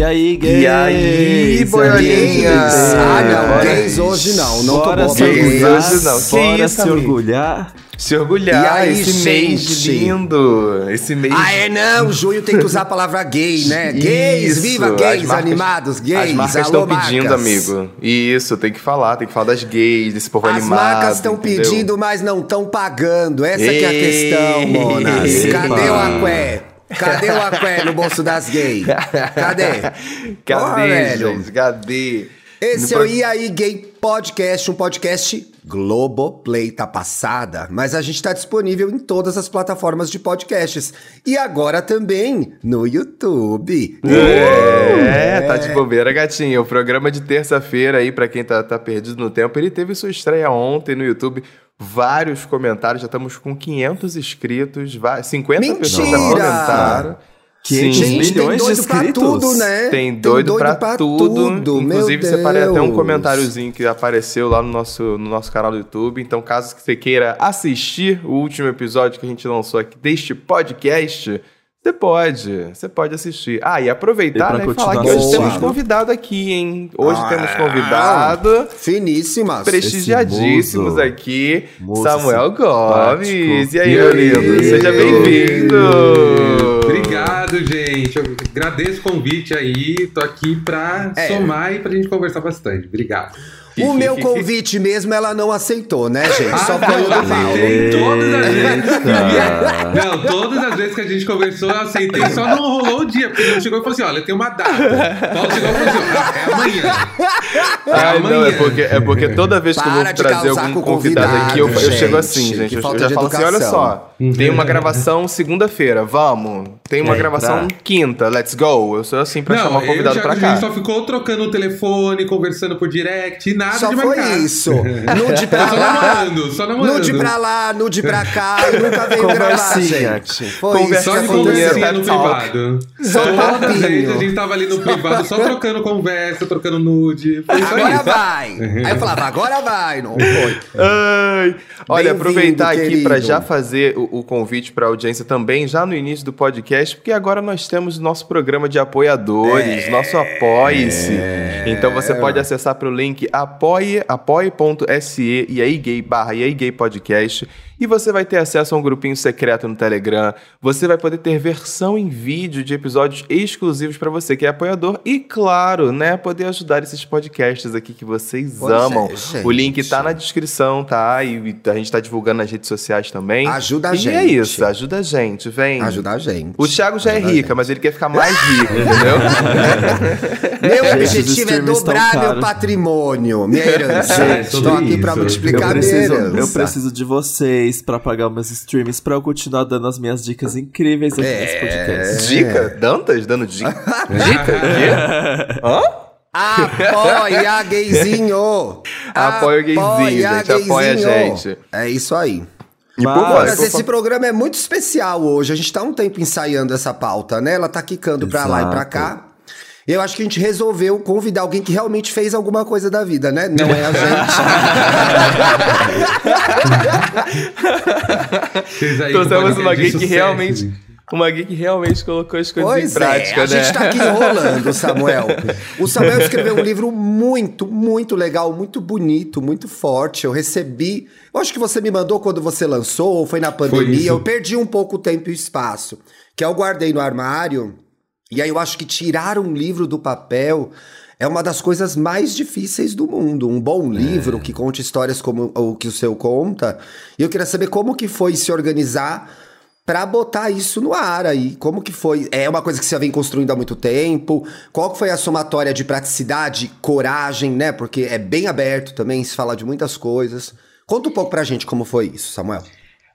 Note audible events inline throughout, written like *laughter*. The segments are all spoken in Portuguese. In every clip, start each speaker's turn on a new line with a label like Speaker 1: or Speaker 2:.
Speaker 1: E aí, gays?
Speaker 2: E aí, boiolinhas?
Speaker 3: Ah, não,
Speaker 2: Bora.
Speaker 3: gays hoje não. Não tô
Speaker 1: Bora
Speaker 3: bom
Speaker 1: se
Speaker 3: pra
Speaker 2: gays
Speaker 1: orgulhar,
Speaker 2: hoje não. Que
Speaker 1: Bora
Speaker 2: isso,
Speaker 1: se
Speaker 2: amigo?
Speaker 1: orgulhar.
Speaker 2: Se orgulhar,
Speaker 3: E aí,
Speaker 2: esse mês lindo. Esse mês.
Speaker 3: Ah, é não, junho tem que usar a palavra gay, né? Gays,
Speaker 2: Isso,
Speaker 3: viva
Speaker 2: as
Speaker 3: gays,
Speaker 2: marcas-
Speaker 3: animados, gays.
Speaker 2: As marcas estão pedindo,
Speaker 3: marcas.
Speaker 2: amigo. Isso, tem que falar, tem que falar das gays, desse povo
Speaker 3: As
Speaker 2: animado.
Speaker 3: marcas estão pedindo, mas não estão pagando. Essa que é a questão, monas. Cadê o aqué? Cadê o aqué no bolso das gays? Cadê?
Speaker 2: Cadê,
Speaker 3: Porra,
Speaker 2: gente? Cadê?
Speaker 3: Esse é
Speaker 2: No
Speaker 3: o E aí Gay Podcast, um podcast Globoplay tá passada, mas a gente tá disponível em todas as plataformas de podcasts e agora também no YouTube.
Speaker 2: É, tá de bobeira, gatinho. O programa de terça-feira aí, pra quem tá, tá perdido no tempo, ele teve sua estreia ontem no YouTube. Vários comentários, já estamos com 500 inscritos, va- 50 pessoas já
Speaker 3: Mentira!
Speaker 2: comentaram.
Speaker 1: 500
Speaker 2: Sim.
Speaker 3: Tem
Speaker 1: milhões de
Speaker 3: doido pra
Speaker 1: inscritos.
Speaker 3: tudo, né?
Speaker 2: Tem doido, pra, tudo.
Speaker 3: tudo, meu
Speaker 2: Inclusive, separei até um comentáriozinho que apareceu lá no nosso, no nosso canal do YouTube. Então, caso você queira assistir o último episódio que a gente lançou aqui deste podcast, você pode. Você pode assistir. Ah, e aproveitar
Speaker 1: pra
Speaker 2: né, e
Speaker 1: continuar
Speaker 2: falar que hoje temos convidado aqui, hein? Hoje
Speaker 3: Ah,
Speaker 2: temos convidado.
Speaker 3: Finíssimas.
Speaker 2: Prestigiadíssimos aqui,
Speaker 1: Moço
Speaker 2: Samuel Gomes. E aí, meu lindo? Seja bem-vindo!
Speaker 4: Obrigado, gente. Eu agradeço o convite aí. Tô aqui pra
Speaker 3: É.
Speaker 4: somar e pra gente conversar bastante. Obrigado.
Speaker 3: O meu convite mesmo ela não aceitou, né, gente? Só
Speaker 4: Ah,
Speaker 3: foi o
Speaker 4: não,
Speaker 3: do
Speaker 4: aceitei todas as vezes. Não, todas as vezes que a gente conversou, eu aceitei. Só não rolou o dia, porque ele chegou e falou assim: olha, tem uma data. Paulo chegou e falou assim: é amanhã. É
Speaker 2: Ai, não, é
Speaker 4: amanhã.
Speaker 2: porque, é porque toda vez que eu
Speaker 3: Para
Speaker 2: vou
Speaker 3: de
Speaker 2: trazer algum convidado aqui, eu, eu
Speaker 3: gente.
Speaker 2: chego assim, gente. Eu,
Speaker 3: falta
Speaker 2: já falo assim: olha só, tem uma gravação segunda-feira, vamos. Tem uma
Speaker 1: Quer
Speaker 2: gravação
Speaker 1: entrar?
Speaker 2: quinta, let's go. Eu sou assim pra
Speaker 4: Não,
Speaker 2: chamar o
Speaker 4: eu
Speaker 2: convidado
Speaker 4: já-
Speaker 2: pra
Speaker 4: a gente só
Speaker 2: cá.
Speaker 4: ficou trocando o telefone, conversando por direct e nada
Speaker 3: Só
Speaker 4: de
Speaker 3: foi
Speaker 4: marcar.
Speaker 3: isso. *laughs* Nude pra
Speaker 4: Só
Speaker 3: lá,
Speaker 4: namorando, só namorando.
Speaker 3: nude pra lá, nude pra cá nunca veio gravar,
Speaker 1: Conversinha.
Speaker 3: gente. Foi
Speaker 2: Conversa
Speaker 3: isso
Speaker 4: Só de
Speaker 2: Conversinha,
Speaker 4: no privado.
Speaker 3: Só
Speaker 4: Toda a gente tava ali no privado, só trocando conversa, trocando nude. Foi isso
Speaker 3: Agora
Speaker 4: aí.
Speaker 3: vai. Aí eu falava, agora vai. Não foi.
Speaker 2: Ai. Olha, aproveitar aqui
Speaker 3: querido.
Speaker 2: para já fazer o, o convite para a audiência também, já no início do podcast, porque agora nós temos nosso programa de apoiadores,
Speaker 3: É.
Speaker 2: nosso Apoie-se. Então você pode acessar para o link apoie, apoie.se e aí gay barra e aí gay podcast e você vai ter acesso a um grupinho secreto no Telegram. Você vai poder ter versão em vídeo de episódios exclusivos para você que é apoiador e claro, né, poder ajudar esses podcasts aqui que vocês
Speaker 3: Pois é,
Speaker 2: amam.
Speaker 3: gente.
Speaker 2: o link tá na descrição, tá? E a gente tá divulgando nas redes sociais também.
Speaker 3: Ajuda a
Speaker 2: e
Speaker 3: gente.
Speaker 2: é isso, ajuda a gente, vem.
Speaker 3: Ajuda a gente.
Speaker 2: O Thiago já é
Speaker 3: Ajuda a
Speaker 2: rica, mas ele quer ficar mais rico, entendeu? *laughs*
Speaker 3: Meu objetivo é dobrar meu patrimônio, minha herança.
Speaker 4: É,
Speaker 3: Estou aqui
Speaker 4: isso.
Speaker 1: Eu
Speaker 3: multiplicar minha
Speaker 1: preciso,
Speaker 3: herança.
Speaker 1: eu preciso de vocês pra pagar meus streams, pra eu continuar dando as minhas dicas incríveis aqui nesse podcast.
Speaker 2: Dica? Dantas dando dica? Dica? O quê? Hã?
Speaker 3: Apoia, gayzinho! *laughs*
Speaker 2: Apoia o gayzinho, gente, apoia a
Speaker 3: gayzinho.
Speaker 2: gente.
Speaker 3: É isso aí.
Speaker 2: E por
Speaker 1: Mas-
Speaker 3: Mas esse programa é muito especial hoje. A gente tá um tempo ensaiando essa pauta, né? Ela tá quicando pra lá e pra
Speaker 1: Exato.
Speaker 3: cá. Eu acho que a gente resolveu convidar alguém que realmente fez alguma coisa da vida, né? Não é a gente.
Speaker 2: Trouxemos
Speaker 4: com
Speaker 2: uma
Speaker 4: de
Speaker 2: que realmente. Uma gay que realmente colocou as coisas
Speaker 3: Pois
Speaker 2: em prática,
Speaker 3: é, a
Speaker 2: né?
Speaker 3: gente tá aqui enrolando, Samuel. O Samuel escreveu um livro muito, muito legal, muito bonito, muito forte. Eu recebi. Eu acho que você me mandou quando você lançou, ou foi na pandemia.
Speaker 4: isso.
Speaker 3: eu perdi um pouco o tempo e o espaço. Que eu guardei no armário. E aí eu acho que tirar um livro do papel é uma das coisas mais difíceis do mundo. Um bom livro que conte histórias como o que o seu conta. E eu queria saber como que foi se organizar Pra botar isso no ar aí. Como que foi? É uma coisa que você vem construindo há muito tempo? Qual que foi a somatória de praticidade, coragem, né? Porque é bem aberto também, se fala de muitas coisas. Conta um pouco pra gente como foi isso, Samuel.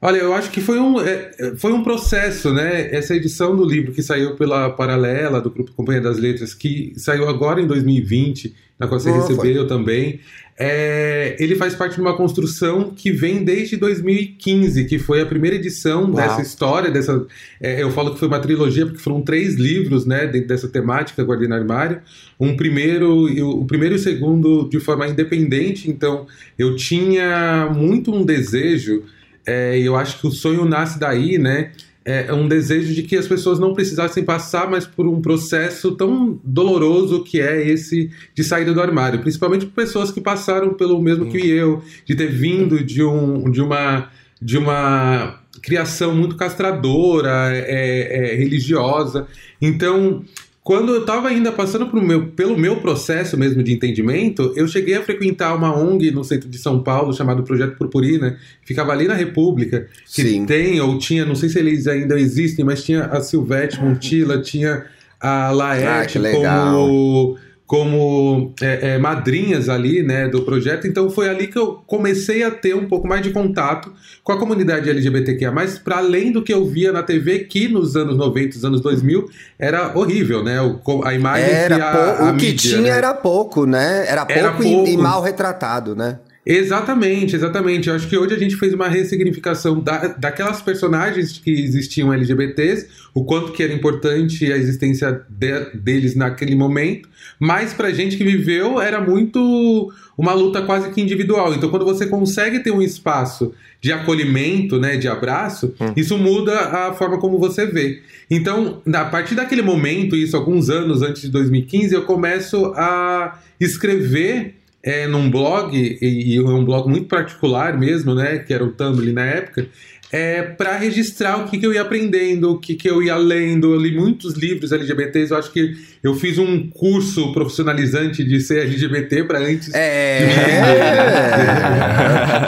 Speaker 4: Olha, eu acho que foi um, é, foi um processo, né? Essa edição do livro que saiu pela Paralela, do Grupo Companhia das Letras, que saiu agora em 2020, na qual você recebeu também, é, ele faz parte de uma construção que vem desde 2015, que foi a primeira edição
Speaker 3: Uau.
Speaker 4: dessa história, dessa. é, eu falo que foi uma trilogia, porque foram três livros, né, dentro dessa temática, Guardei no Armário. Um primeiro, e o o primeiro e o segundo de forma independente, então eu tinha muito um desejo é, eu acho que o sonho nasce daí, né? é, um desejo de que as pessoas não precisassem passar mais por um processo tão doloroso que é esse de saída do armário, principalmente pessoas que passaram pelo mesmo que eu, de ter vindo de, um, de uma de uma criação muito castradora, é, é, religiosa. Então, quando eu estava ainda passando meu, pelo meu processo mesmo de entendimento, eu cheguei a frequentar uma ONG no centro de São Paulo chamado Projeto Purpurina, ficava ali na República, que Sim. tem ou tinha, não sei se eles ainda existem, mas tinha a Silvete Montilla, tinha a Laerte ah, como como é, é, madrinhas ali, né, do projeto. Então foi ali que eu comecei a ter um pouco mais de contato com a comunidade LGBTQIA+, para além do que eu via na TV, que nos anos 90, nos anos 2000, era horrível, né, a imagem
Speaker 3: era a, a O que mídia, tinha né? era pouco, né, era pouco, era pouco. E, e mal retratado, né.
Speaker 4: Exatamente, exatamente. Eu acho que hoje a gente fez uma ressignificação da, daquelas personagens que existiam LGBTs, o quanto que era importante a existência de, deles naquele momento, mas pra gente que viveu era muito uma luta quase que individual. Então quando você consegue ter um espaço de acolhimento, né, de abraço, hum. isso muda a forma como você vê. Então, a partir daquele momento, isso alguns anos antes de 2015, eu começo a escrever é, num blog, e, e um blog muito particular mesmo, né, que era o Tumblr na época, é, para registrar o que, que eu ia aprendendo, o que, que eu ia lendo. Eu li muitos livros LGBTs. Eu acho que eu fiz um curso profissionalizante de ser LGBT para antes.
Speaker 3: É.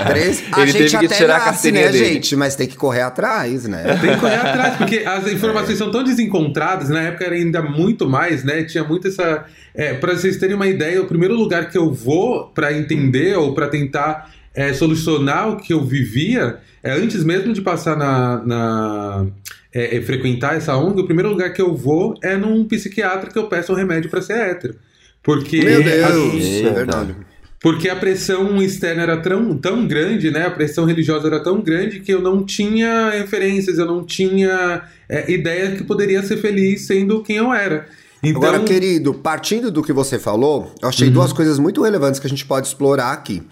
Speaker 3: De Três... A Ele gente teve que tirar nasce, a né, dele. gente? Mas tem que correr atrás, né?
Speaker 4: Tem que correr atrás, porque as informações é. são tão desencontradas. Na época era ainda muito mais, né? Tinha muito essa. É, para vocês terem uma ideia, o primeiro lugar que eu vou para entender ou para tentar é, solucionar o que eu vivia é, antes mesmo de passar na. na é, é, frequentar essa ONG, o primeiro lugar que eu vou é num psiquiatra que eu peço um remédio para ser hétero. Porque.
Speaker 3: Meu Deus! é verdade.
Speaker 4: Porque a pressão externa era tão, tão grande, né? A pressão religiosa era tão grande que eu não tinha referências, eu não tinha é, ideia que poderia ser feliz sendo quem eu era.
Speaker 3: Então... Agora, querido, partindo do que você falou, eu achei uhum. duas coisas muito relevantes que a gente pode explorar aqui.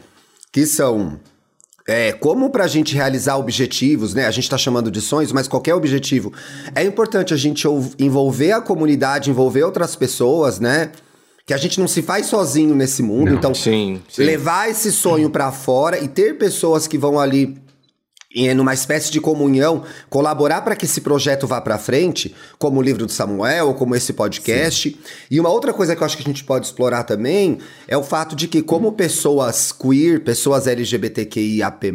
Speaker 3: Que são é, como para a gente realizar objetivos, né? A gente está chamando de sonhos, mas qualquer objetivo. É importante a gente envolver a comunidade, envolver outras pessoas, né? Que a gente não se faz sozinho nesse mundo. Não, então,
Speaker 2: sim, sim.
Speaker 3: levar esse sonho para fora e ter pessoas que vão ali numa espécie de comunhão, colaborar para que esse projeto vá para frente, como o livro do Samuel, como esse podcast. Sim. E uma outra coisa que eu acho que a gente pode explorar também é o fato de que, como pessoas queer, pessoas LGBTQIAP+,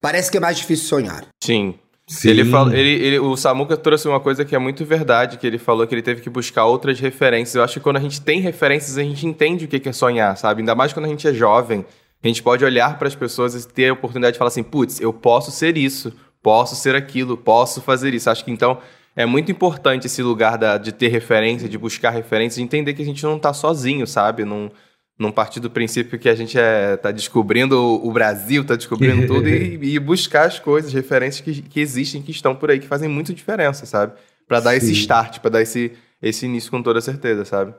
Speaker 3: parece que é mais difícil sonhar.
Speaker 2: Sim. Sim. Ele fala, ele, ele, o Samuca trouxe uma coisa que é muito verdade, que ele falou que ele teve que buscar outras referências. Eu acho que quando a gente tem referências, a gente entende o que é sonhar, sabe? Ainda mais quando a gente é jovem. A gente pode olhar para as pessoas e ter a oportunidade de falar assim, putz, eu posso ser isso, posso ser aquilo, posso fazer isso. Acho que então é muito importante esse lugar da, de ter referência, de buscar referência, de entender que a gente não está sozinho, sabe? Num, num partir do princípio que a gente está é, tá descobrindo o, Brasil, está descobrindo *laughs* tudo e, e, buscar as coisas, referências que, que existem, que estão por aí, que fazem muita diferença, sabe? Para dar Sim. esse start, para dar esse, esse início com toda certeza, sabe?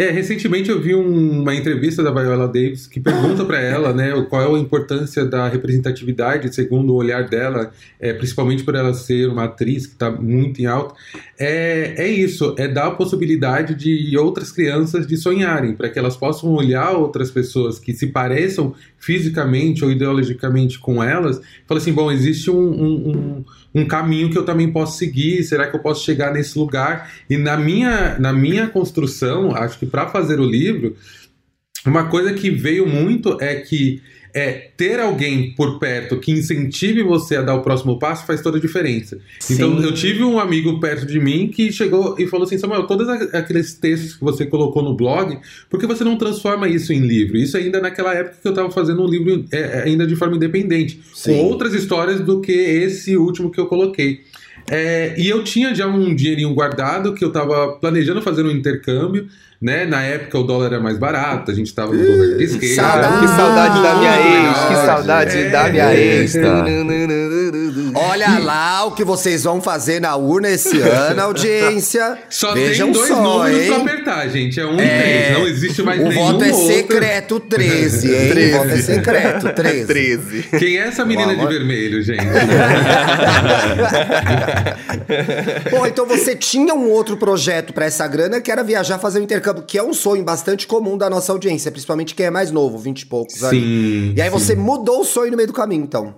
Speaker 4: É, recentemente eu vi um, uma entrevista da Viola Davis que pergunta para ela, né, qual é a importância da representatividade segundo o olhar dela, é, principalmente por ela ser uma atriz que está muito em alta. É, é isso, é dar a possibilidade de outras crianças de sonharem, para que elas possam olhar outras pessoas que se pareçam fisicamente ou ideologicamente com elas, e falar assim, bom, existe um, um, um um caminho que eu também posso seguir? Será que eu posso chegar nesse lugar? E na minha, na minha construção, acho que para fazer o livro, uma coisa que veio muito é que é ter alguém por perto que incentive você a dar o próximo passo faz toda a diferença. Sim. Então, eu tive um amigo perto de mim que chegou e falou assim: Samuel, todos aqueles textos que você colocou no blog, por que você não transforma isso em livro? Isso ainda naquela época que eu estava fazendo um livro é, é, ainda de forma independente, Sim. com outras histórias do que esse último que eu coloquei. É, e eu tinha já um dinheirinho guardado que eu estava planejando fazer um intercâmbio né? Na época o dólar era mais barato, a gente tava no governo de esquerda.
Speaker 2: Saudade, que saudade da minha ex, que saudade é, da minha ex. Tá.
Speaker 3: Olha lá o que vocês vão fazer na urna esse ano, audiência. *laughs*
Speaker 4: Só
Speaker 3: Vejam
Speaker 4: tem dois
Speaker 3: só,
Speaker 4: números
Speaker 3: hein?
Speaker 4: pra apertar, gente. É um e
Speaker 3: É.
Speaker 4: três. Não existe mais
Speaker 3: O
Speaker 4: nenhum
Speaker 3: voto é
Speaker 4: outro.
Speaker 3: secreto 13, *laughs* hein? O voto é secreto 13.
Speaker 2: 13.
Speaker 4: Quem é essa menina de vermelho, gente? *laughs*
Speaker 3: Bom, então você tinha um outro projeto pra essa grana que era viajar fazer um intercâmbio, que é um sonho bastante comum da nossa audiência, principalmente quem é mais novo, 20 e poucos ali.
Speaker 4: Sim.
Speaker 3: E aí você mudou o sonho no meio do caminho, então.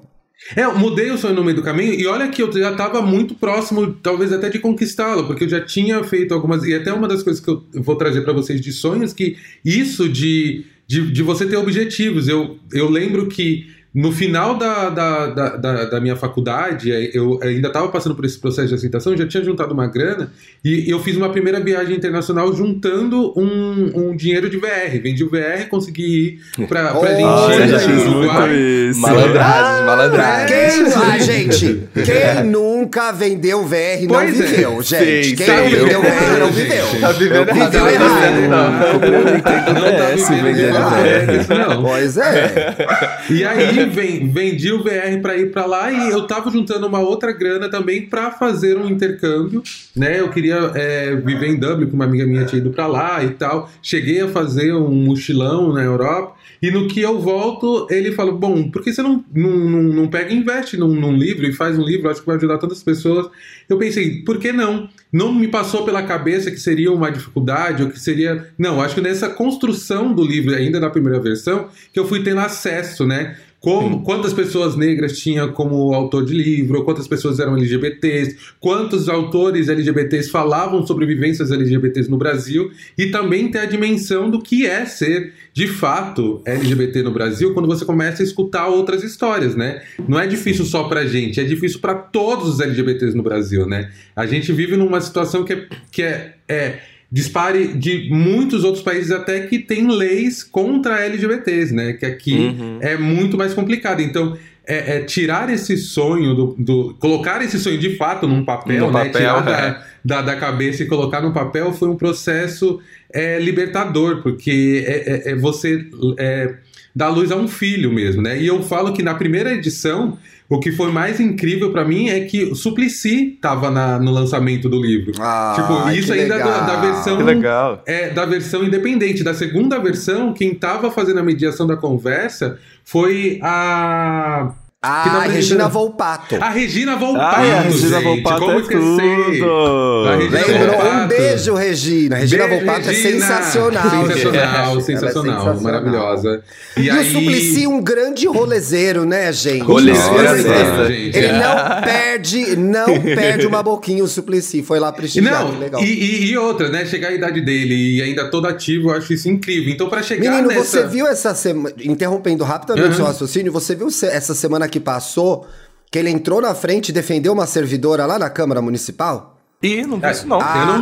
Speaker 4: É, eu mudei o sonho no meio do caminho e olha que eu já estava muito próximo, talvez até de conquistá-lo, porque eu já tinha feito algumas. E até uma das coisas que eu vou trazer para vocês de sonhos, que isso de, de, de você ter objetivos. Eu, eu lembro que no final da, da, da, da, da minha faculdade, eh, eu ainda estava passando por esse processo de aceitação, já tinha juntado uma grana e eu fiz uma primeira viagem internacional juntando um, um dinheiro de VR. Vendi o VR, consegui ir para
Speaker 3: Oh,
Speaker 4: Argentina,
Speaker 1: já fiz muito
Speaker 4: Uruguai.
Speaker 1: isso.
Speaker 2: Malandragem, malandragem.
Speaker 3: Quem, ah, gente, quem *laughs* nunca vendeu VR não
Speaker 4: Pois é.
Speaker 3: viveu, gente.
Speaker 2: Sim,
Speaker 3: quem
Speaker 2: sim,
Speaker 3: não vendeu
Speaker 2: eu-
Speaker 3: VR não viveu.
Speaker 2: Tá vivendo errado,
Speaker 3: viveu
Speaker 2: não tá
Speaker 3: errado.
Speaker 2: certo, não.
Speaker 1: Um Nintendo
Speaker 4: Não tá é isso não.
Speaker 3: Pois é.
Speaker 4: E *laughs* vem, vendi o VR pra ir pra lá e eu tava juntando uma outra grana também pra fazer um intercâmbio, né? Eu queria é, viver em Dublin, que uma amiga minha tinha ido pra lá e tal. Cheguei a fazer um mochilão na Europa e no que eu volto, ele falou: Bom, por que você não, não, não, não pega e investe num, num livro e faz um livro? Acho que vai ajudar tantas pessoas. Eu pensei, por que não? Não me passou pela cabeça que seria uma dificuldade ou que seria. Não, acho que nessa construção do livro, ainda na primeira versão, que eu fui tendo acesso, né? Como, quantas pessoas negras tinha como autor de livro, quantas pessoas eram LGBTs, quantos autores LGBTs falavam sobre vivências LGBTs no Brasil, e também ter a dimensão do que é ser de fato LGBT no Brasil quando você começa a escutar outras histórias, né? Não é difícil só pra gente, é difícil pra todos os LGBTs no Brasil, né? A gente vive numa situação que é, que é, é dispare de muitos outros países até que tem leis contra LGBTs, né? Que aqui
Speaker 2: Uhum.
Speaker 4: é muito mais complicado. Então, é, é tirar esse sonho do, do- colocar esse sonho de fato num papel,
Speaker 2: No
Speaker 4: né?
Speaker 2: papel,
Speaker 4: tirar
Speaker 2: é.
Speaker 4: da, da, da cabeça e colocar no papel foi um processo é, libertador, porque é, é- é você é, dar luz a um filho mesmo, né? E eu falo que na primeira edição o que foi mais incrível pra mim é que o Suplicy tava na- no lançamento do livro.
Speaker 3: Ah,
Speaker 4: tipo, isso
Speaker 3: que
Speaker 4: ainda da, da versão
Speaker 2: Que legal.
Speaker 4: é, da versão independente. Da segunda versão, quem tava fazendo a mediação da conversa foi a. que
Speaker 3: Ah, Regina. Volpato.
Speaker 4: A Regina Volpato,
Speaker 1: Ai, a Regina
Speaker 4: gente.
Speaker 1: Volpato
Speaker 4: Como
Speaker 1: é
Speaker 4: esquecer?
Speaker 1: tudo.
Speaker 4: A Regina
Speaker 3: Lembrou? Um
Speaker 4: Volpato.
Speaker 3: beijo, Regina. Regina
Speaker 4: Beijo,
Speaker 3: Volpato é
Speaker 4: Regina.
Speaker 3: sensacional. gente.
Speaker 4: Sensacional,
Speaker 3: é
Speaker 4: sensacional,
Speaker 3: sensacional.
Speaker 4: maravilhosa. E,
Speaker 3: E,
Speaker 4: aí...
Speaker 3: o Suplicy, um grande rolezeiro, né, gente?
Speaker 2: Rolezeiro,
Speaker 4: gente.
Speaker 3: Ele
Speaker 4: É.
Speaker 3: não perde, não *laughs* perde uma boquinha o Suplicy. Foi lá prestigiar, que
Speaker 4: Não,
Speaker 3: legal.
Speaker 4: e, e, e outra, né? Chegar a idade dele e ainda todo ativo, eu acho isso incrível. Então, pra chegar
Speaker 3: Menino,
Speaker 4: nessa...
Speaker 3: você viu essa semana. Interrompendo rapidamente
Speaker 4: Uhum.
Speaker 3: o seu raciocínio, você viu essa semana que passou que ele entrou na frente e defendeu uma servidora lá na Câmara Municipal?
Speaker 2: Ih, não vi isso não.
Speaker 4: Ah, eu não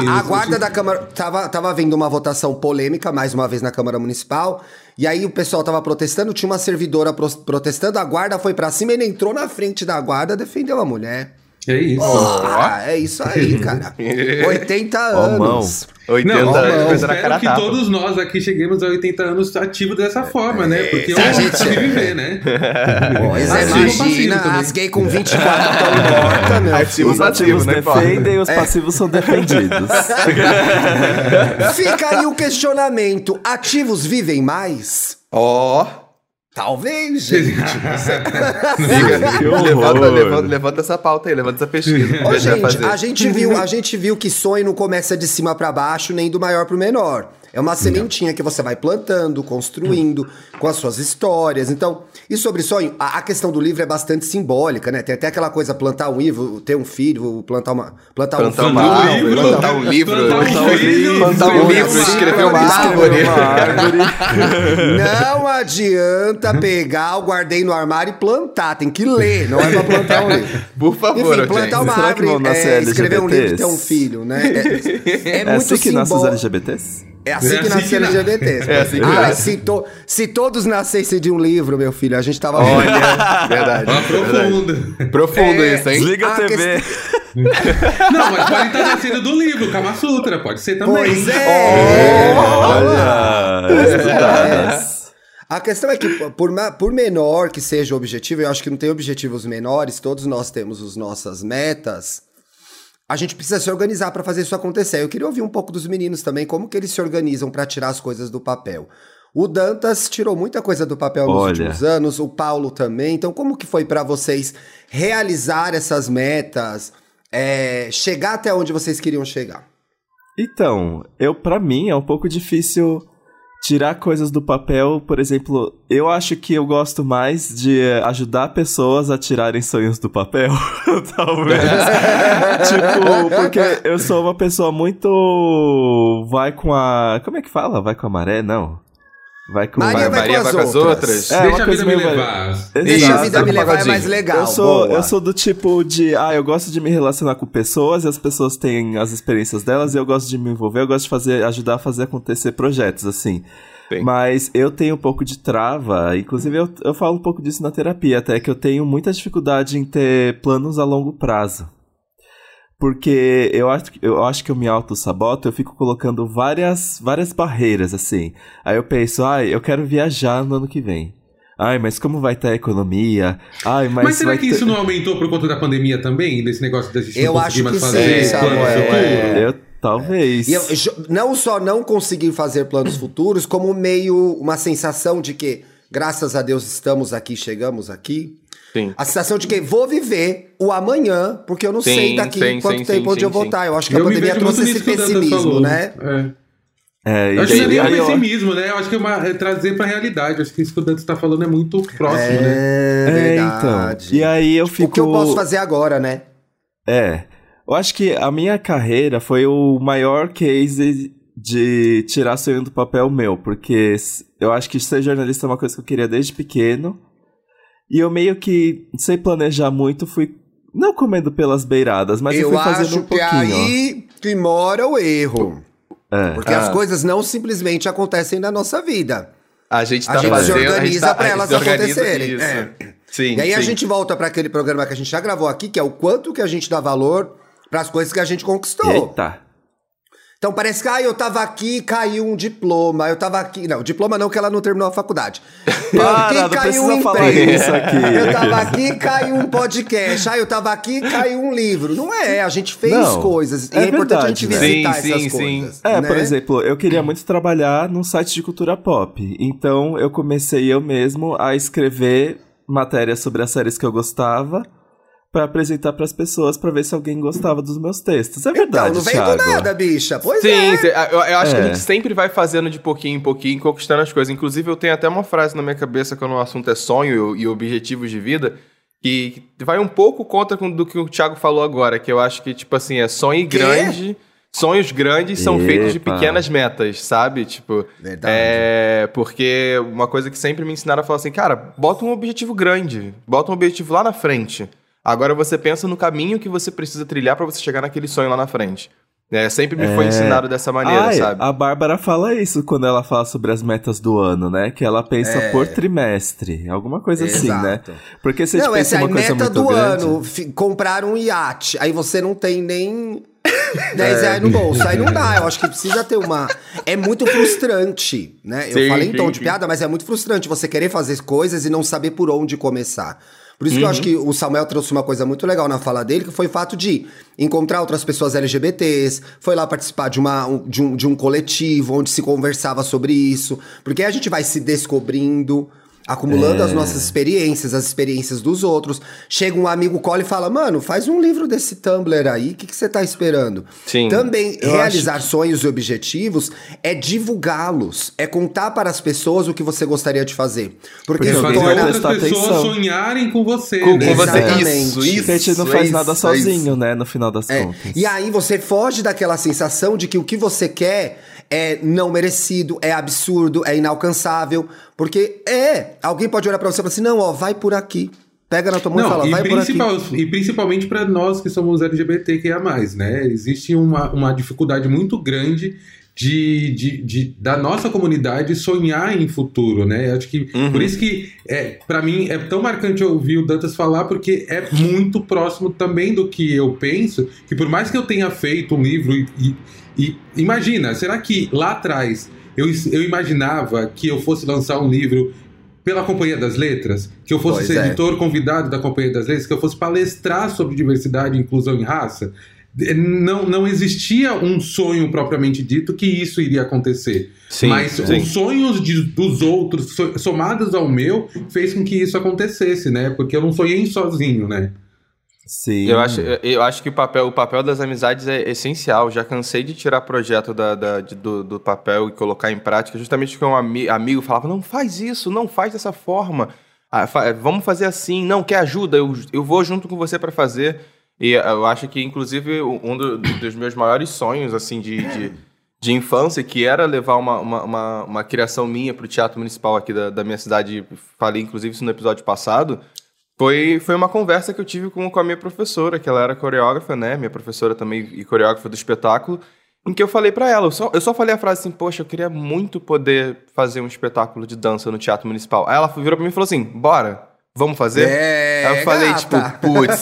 Speaker 4: vi
Speaker 3: A, a guarda da Câmara. Tava, tava havendo uma votação polêmica, mais uma vez, na Câmara Municipal. E aí o pessoal tava protestando, tinha uma servidora pro- protestando, a guarda foi pra cima, ele entrou na frente da guarda, defendeu a mulher.
Speaker 4: É isso.
Speaker 3: Ah, é isso aí, *laughs* cara. *laughs* 80
Speaker 1: Ó,
Speaker 3: anos.
Speaker 2: 80
Speaker 4: Não,
Speaker 2: anos, na
Speaker 4: espero
Speaker 2: cara
Speaker 4: que
Speaker 2: tapa.
Speaker 4: todos nós aqui cheguemos a 80 anos ativos dessa forma, né? Porque é
Speaker 3: a gente-
Speaker 4: gente viver, né?
Speaker 3: Pois é, imagina, as gays com 24 estão mortas, meu.
Speaker 2: Ativo,
Speaker 1: Os ativos
Speaker 2: passivo, né,
Speaker 1: defendem, os passivos são defendidos. *laughs*
Speaker 3: Fica aí o questionamento: ativos vivem mais?
Speaker 2: Ó,
Speaker 3: Talvez, *laughs* gente.
Speaker 2: levanta, levanta, levanta essa pauta aí, levanta essa pesquisa.
Speaker 3: Ô,
Speaker 2: gente
Speaker 3: a gente, viu, a gente viu que sonho não começa de cima pra baixo, nem do maior pro menor. É uma sementinha que você vai plantando, construindo, com as suas histórias. Então, e sobre sonho, a, a questão do livro é bastante simbólica, né? Tem até aquela coisa, plantar um livro, ter um filho, plantar uma. Plantar,
Speaker 2: Plantar
Speaker 3: um
Speaker 2: uma árvore,
Speaker 3: plantar
Speaker 2: plantar um livro,
Speaker 4: Plantar um filho,
Speaker 2: plantar um livro, escrever uma
Speaker 3: árvore.
Speaker 2: árvore.
Speaker 1: Uma árvore.
Speaker 3: Não adianta pegar o guardei no armário e plantar. Tem que ler, não é pra plantar um livro. *laughs*
Speaker 2: Por favor,
Speaker 3: Enfim, plantar
Speaker 2: gente.
Speaker 3: uma
Speaker 1: Será
Speaker 3: árvore, é, escrever um livro e
Speaker 1: LGBTs?
Speaker 3: ter um filho, né? É, é
Speaker 1: É
Speaker 3: muito
Speaker 1: assim que nascem os
Speaker 3: simbólico.
Speaker 1: LGBTs?
Speaker 3: É assim
Speaker 4: É
Speaker 3: que
Speaker 4: assim
Speaker 3: nasce
Speaker 4: que nasce.
Speaker 3: LGBT.
Speaker 2: É assim que
Speaker 3: ah,
Speaker 2: nasce.
Speaker 3: se, to- se todos nascessem de um livro, meu filho, a gente tava.
Speaker 2: Olha, *laughs* verdade.
Speaker 4: Ó,
Speaker 2: verdade.
Speaker 4: profundo.
Speaker 2: Profundo
Speaker 3: É,
Speaker 2: isso, hein?
Speaker 1: Desliga a
Speaker 3: Ah,
Speaker 1: TV. *laughs*
Speaker 4: Não, mas pode estar nascendo do livro, Kama Sutra, pode ser também.
Speaker 3: Pois é!
Speaker 1: Olha, estudadas.
Speaker 3: A questão é que, por, por menor que seja o objetivo, eu acho que não tem objetivos menores, todos nós temos as nossas metas. A gente precisa se organizar para fazer isso acontecer. Eu queria ouvir um pouco dos meninos também, como que eles se organizam para tirar as coisas do papel. O Dantas tirou muita coisa do papel nos
Speaker 1: Olha.
Speaker 3: últimos anos, o Paulo também. Então, como que foi para vocês realizar essas metas, é, chegar até onde vocês queriam chegar?
Speaker 1: Então, eu para mim é um pouco difícil tirar coisas do papel, por exemplo, eu acho que eu gosto mais de ajudar pessoas a tirarem sonhos do papel, *laughs* talvez. *laughs* tipo, porque eu sou uma pessoa muito vai com a, como é que fala? Vai com a maré? Não. Vai com
Speaker 3: Maria vai
Speaker 2: Maria
Speaker 3: com as
Speaker 2: vai com as
Speaker 3: outras.
Speaker 2: outras.
Speaker 1: É,
Speaker 4: Deixa a
Speaker 1: coisa
Speaker 4: vida me levar.
Speaker 3: Deixa a vida me levar é mais legal.
Speaker 1: Eu sou,
Speaker 3: boa.
Speaker 1: eu sou do tipo de, ah, eu gosto de me relacionar com pessoas e as pessoas têm as experiências delas e eu gosto de me envolver, eu gosto de fazer, ajudar a fazer acontecer projetos, assim.
Speaker 2: Sim.
Speaker 1: Mas eu tenho um pouco de trava, inclusive eu, eu falo um pouco disso na terapia, até que eu tenho muita dificuldade em ter planos a longo prazo. Porque eu acho, eu acho que eu me auto-saboto, eu fico colocando várias, várias barreiras, assim. Aí eu penso, ai, eu quero viajar no ano que vem. Ai, mas como vai estar a economia? Ai, mas,
Speaker 4: Mas, será
Speaker 1: vai
Speaker 4: que
Speaker 1: ter...
Speaker 4: isso não aumentou por conta da pandemia também? Desse negócio da gente
Speaker 3: Eu
Speaker 4: não
Speaker 3: acho
Speaker 4: conseguir mais
Speaker 3: que
Speaker 4: fazer
Speaker 3: sim,
Speaker 4: plano
Speaker 3: Samuel,
Speaker 4: futuro?
Speaker 3: é.
Speaker 1: Eu, talvez.
Speaker 3: E eu, não só não conseguir fazer planos futuros, como meio uma sensação de que, graças a Deus, estamos aqui, chegamos aqui.
Speaker 2: Sim.
Speaker 3: A sensação de que vou viver o amanhã, porque eu não
Speaker 2: Sim,
Speaker 3: sei daqui
Speaker 2: sim,
Speaker 3: quanto
Speaker 2: sim,
Speaker 3: tempo
Speaker 2: sim,
Speaker 3: onde eu vou estar. Eu acho que a
Speaker 4: Eu me
Speaker 3: pandemia trouxe esse
Speaker 4: o
Speaker 3: pessimismo, né?
Speaker 4: É.
Speaker 1: É,
Speaker 4: Eu acho que não é um pessimismo, né? Eu acho que é, uma, é trazer pra realidade. Eu acho que isso que o Dantas tá falando é muito próximo, né?
Speaker 3: É,
Speaker 1: É,
Speaker 3: verdade.
Speaker 1: então. E aí eu
Speaker 3: O
Speaker 1: fico.
Speaker 3: que eu posso fazer agora, né?
Speaker 1: É. Eu acho que a minha carreira foi o maior case de tirar sonho do papel meu, porque eu acho que ser jornalista é uma coisa que eu queria desde pequeno. E eu meio que, sem planejar muito, fui. Não comendo pelas beiradas, mas eu,
Speaker 3: eu
Speaker 1: fui fazendo
Speaker 3: acho
Speaker 1: um
Speaker 3: que
Speaker 1: pouquinho.
Speaker 3: aí que mora o erro.
Speaker 1: É.
Speaker 3: Porque
Speaker 2: Ah.
Speaker 3: as coisas não simplesmente acontecem na nossa vida.
Speaker 2: A gente tá
Speaker 3: A gente se
Speaker 2: fazendo,
Speaker 3: organiza
Speaker 2: a gente tá,
Speaker 3: pra
Speaker 2: a gente
Speaker 3: elas
Speaker 2: se organiza
Speaker 3: acontecerem. É.
Speaker 2: Sim,
Speaker 3: E aí a
Speaker 2: sim.
Speaker 3: gente volta para aquele programa que a gente já gravou aqui, que é o quanto que a gente dá valor para as coisas que a gente conquistou.
Speaker 1: Eita.
Speaker 3: Então parece que, ah, eu tava aqui e caiu um diploma, eu tava aqui. Não, diploma não, que ela não terminou a faculdade. *laughs* Eu aqui
Speaker 1: não
Speaker 3: caiu um
Speaker 1: falar
Speaker 3: emprego.
Speaker 1: isso aqui. *laughs*
Speaker 3: Eu tava aqui e caiu um podcast. Ah, eu tava aqui e caiu um livro. Não é, a gente fez
Speaker 1: Não,
Speaker 3: coisas. E
Speaker 1: é
Speaker 3: é importante a gente
Speaker 1: né?
Speaker 3: visitar
Speaker 2: Sim,
Speaker 3: essas
Speaker 2: sim, sim.
Speaker 3: coisas.
Speaker 1: É,
Speaker 3: né?
Speaker 1: por exemplo, eu queria muito trabalhar num site de cultura pop. Então eu comecei eu mesmo a escrever matérias sobre as séries que eu gostava pra apresentar pras pessoas pra ver se alguém gostava dos meus textos. É
Speaker 3: Então,
Speaker 1: verdade,
Speaker 3: não veio
Speaker 1: Thiago.
Speaker 3: do nada, bicha. Pois
Speaker 2: Sim,
Speaker 3: é.
Speaker 2: cê- eu, eu acho que a
Speaker 1: É.
Speaker 2: gente sempre vai fazendo de pouquinho em pouquinho, conquistando as coisas. Inclusive, eu tenho até uma frase na minha cabeça quando o assunto é sonho e objetivos de vida, que vai um pouco contra com- do que o Thiago falou agora, que eu acho que, tipo assim, é sonho
Speaker 3: Quê?
Speaker 2: grande. Sonhos grandes são feitos de
Speaker 1: Epa.
Speaker 2: pequenas metas, sabe? Tipo,
Speaker 3: Verdade.
Speaker 2: é. Porque uma coisa que sempre me ensinaram a falar assim, cara, bota um objetivo grande, bota um objetivo lá na frente. Agora você pensa no caminho que você precisa trilhar pra você chegar naquele sonho lá na frente. É, sempre me foi
Speaker 1: É.
Speaker 2: ensinado dessa maneira,
Speaker 1: Ai,
Speaker 2: sabe?
Speaker 1: A Bárbara fala isso quando ela fala sobre as metas do ano, né? Que ela pensa
Speaker 3: É.
Speaker 1: por trimestre. Alguma coisa assim, né?
Speaker 3: Exato.
Speaker 1: Porque se a gente
Speaker 3: Não,
Speaker 1: pensa
Speaker 3: essa é a
Speaker 1: uma coisa
Speaker 3: meta
Speaker 1: muito
Speaker 3: do
Speaker 1: grande...
Speaker 3: ano. comprar um iate. Aí você não tem nem *laughs* 10
Speaker 2: É.
Speaker 3: reais no bolso. Aí não dá. Eu acho que precisa ter uma. É muito frustrante, né? Eu
Speaker 2: Sim,
Speaker 3: falei em tom
Speaker 2: sim,
Speaker 3: de
Speaker 2: sim.
Speaker 3: piada, mas é muito frustrante você querer fazer coisas e não saber por onde começar. Por isso que eu acho
Speaker 2: Uhum.
Speaker 3: que o Samuel trouxe uma coisa muito legal na fala dele, que foi o fato de encontrar outras pessoas LGBTs, foi lá participar de, uma, um- de, um, de um coletivo onde se conversava sobre isso. Porque aí a gente vai se descobrindo, acumulando
Speaker 2: É.
Speaker 3: as nossas experiências, as experiências dos outros. Chega um amigo, cola e fala: Mano, faz um livro desse Tumblr aí, o que, que você tá esperando?
Speaker 2: Sim.
Speaker 3: Também realizar sonhos e objetivos é divulgá-los, é contar para as pessoas o que você gostaria de fazer. Porque
Speaker 1: Porque
Speaker 3: isso
Speaker 4: fazer
Speaker 3: torna.
Speaker 4: outras
Speaker 1: prestar
Speaker 4: pessoas
Speaker 1: atenção.
Speaker 4: sonharem com você.
Speaker 2: Com,
Speaker 4: né?
Speaker 2: com você.
Speaker 3: Exatamente.
Speaker 2: Isso,
Speaker 1: Porque
Speaker 2: isso.
Speaker 1: a gente não faz
Speaker 2: isso,
Speaker 1: nada
Speaker 2: isso.
Speaker 1: sozinho, né? No final das
Speaker 3: É,
Speaker 1: contas.
Speaker 3: E aí você foge daquela sensação de que o que você quer é não merecido, é absurdo, é inalcançável. Porque é, alguém pode olhar pra você e falar assim: não, ó, vai por aqui. Pega na tua mão e
Speaker 4: Não,
Speaker 3: fala,
Speaker 4: e,
Speaker 3: vai por aqui.
Speaker 4: e principalmente para nós que somos LGBTQIA+, né? Existe uma, uma dificuldade muito grande de, de, de- da nossa comunidade sonhar em futuro, né? Acho que
Speaker 2: Uhum.
Speaker 4: por isso que é, para mim é tão marcante ouvir o Dantas falar porque é muito próximo também do que eu penso, que por mais que eu tenha feito um livro e, e- e imagina, será que lá atrás eu, eu imaginava que eu fosse lançar um livro pela Companhia das Letras, que eu fosse
Speaker 3: Pois
Speaker 4: ser
Speaker 3: é.
Speaker 4: editor convidado da Companhia das Letras, que eu fosse palestrar sobre diversidade, inclusão e raça. Não, não existia um sonho propriamente dito que isso iria acontecer.
Speaker 2: Sim,
Speaker 4: Mas
Speaker 2: sim.
Speaker 4: os sonhos de- dos outros, so- somados ao meu, fez com que isso acontecesse, né? Porque eu não sonhei sozinho, né?
Speaker 1: Sim.
Speaker 2: Eu acho, eu acho que o papel, o papel das amizades é essencial. Já cansei de tirar projeto da, da- de- do, do papel e colocar em prática, justamente porque um ami- amigo falava: não faz isso, não faz dessa forma. Ah, fa- vamos fazer assim, não, quer ajuda? Eu, eu vou junto com você para fazer. E eu acho que, inclusive, um do- dos meus maiores sonhos, assim, de, de, de infância, que era levar uma, uma, uma, uma criação minha para o Teatro Municipal aqui da, da minha cidade, falei, inclusive, isso no episódio passado, foi, foi uma conversa que eu tive com, com a minha professora, que ela era coreógrafa, né? Minha professora também e coreógrafa do espetáculo, em que eu falei pra ela, eu só, eu só falei a frase assim, poxa, eu queria muito poder fazer um espetáculo de dança no Teatro Municipal. Aí ela virou pra mim e falou assim, bora, vamos fazer?
Speaker 3: É,
Speaker 2: Aí eu falei,
Speaker 3: gata.
Speaker 2: tipo, putz,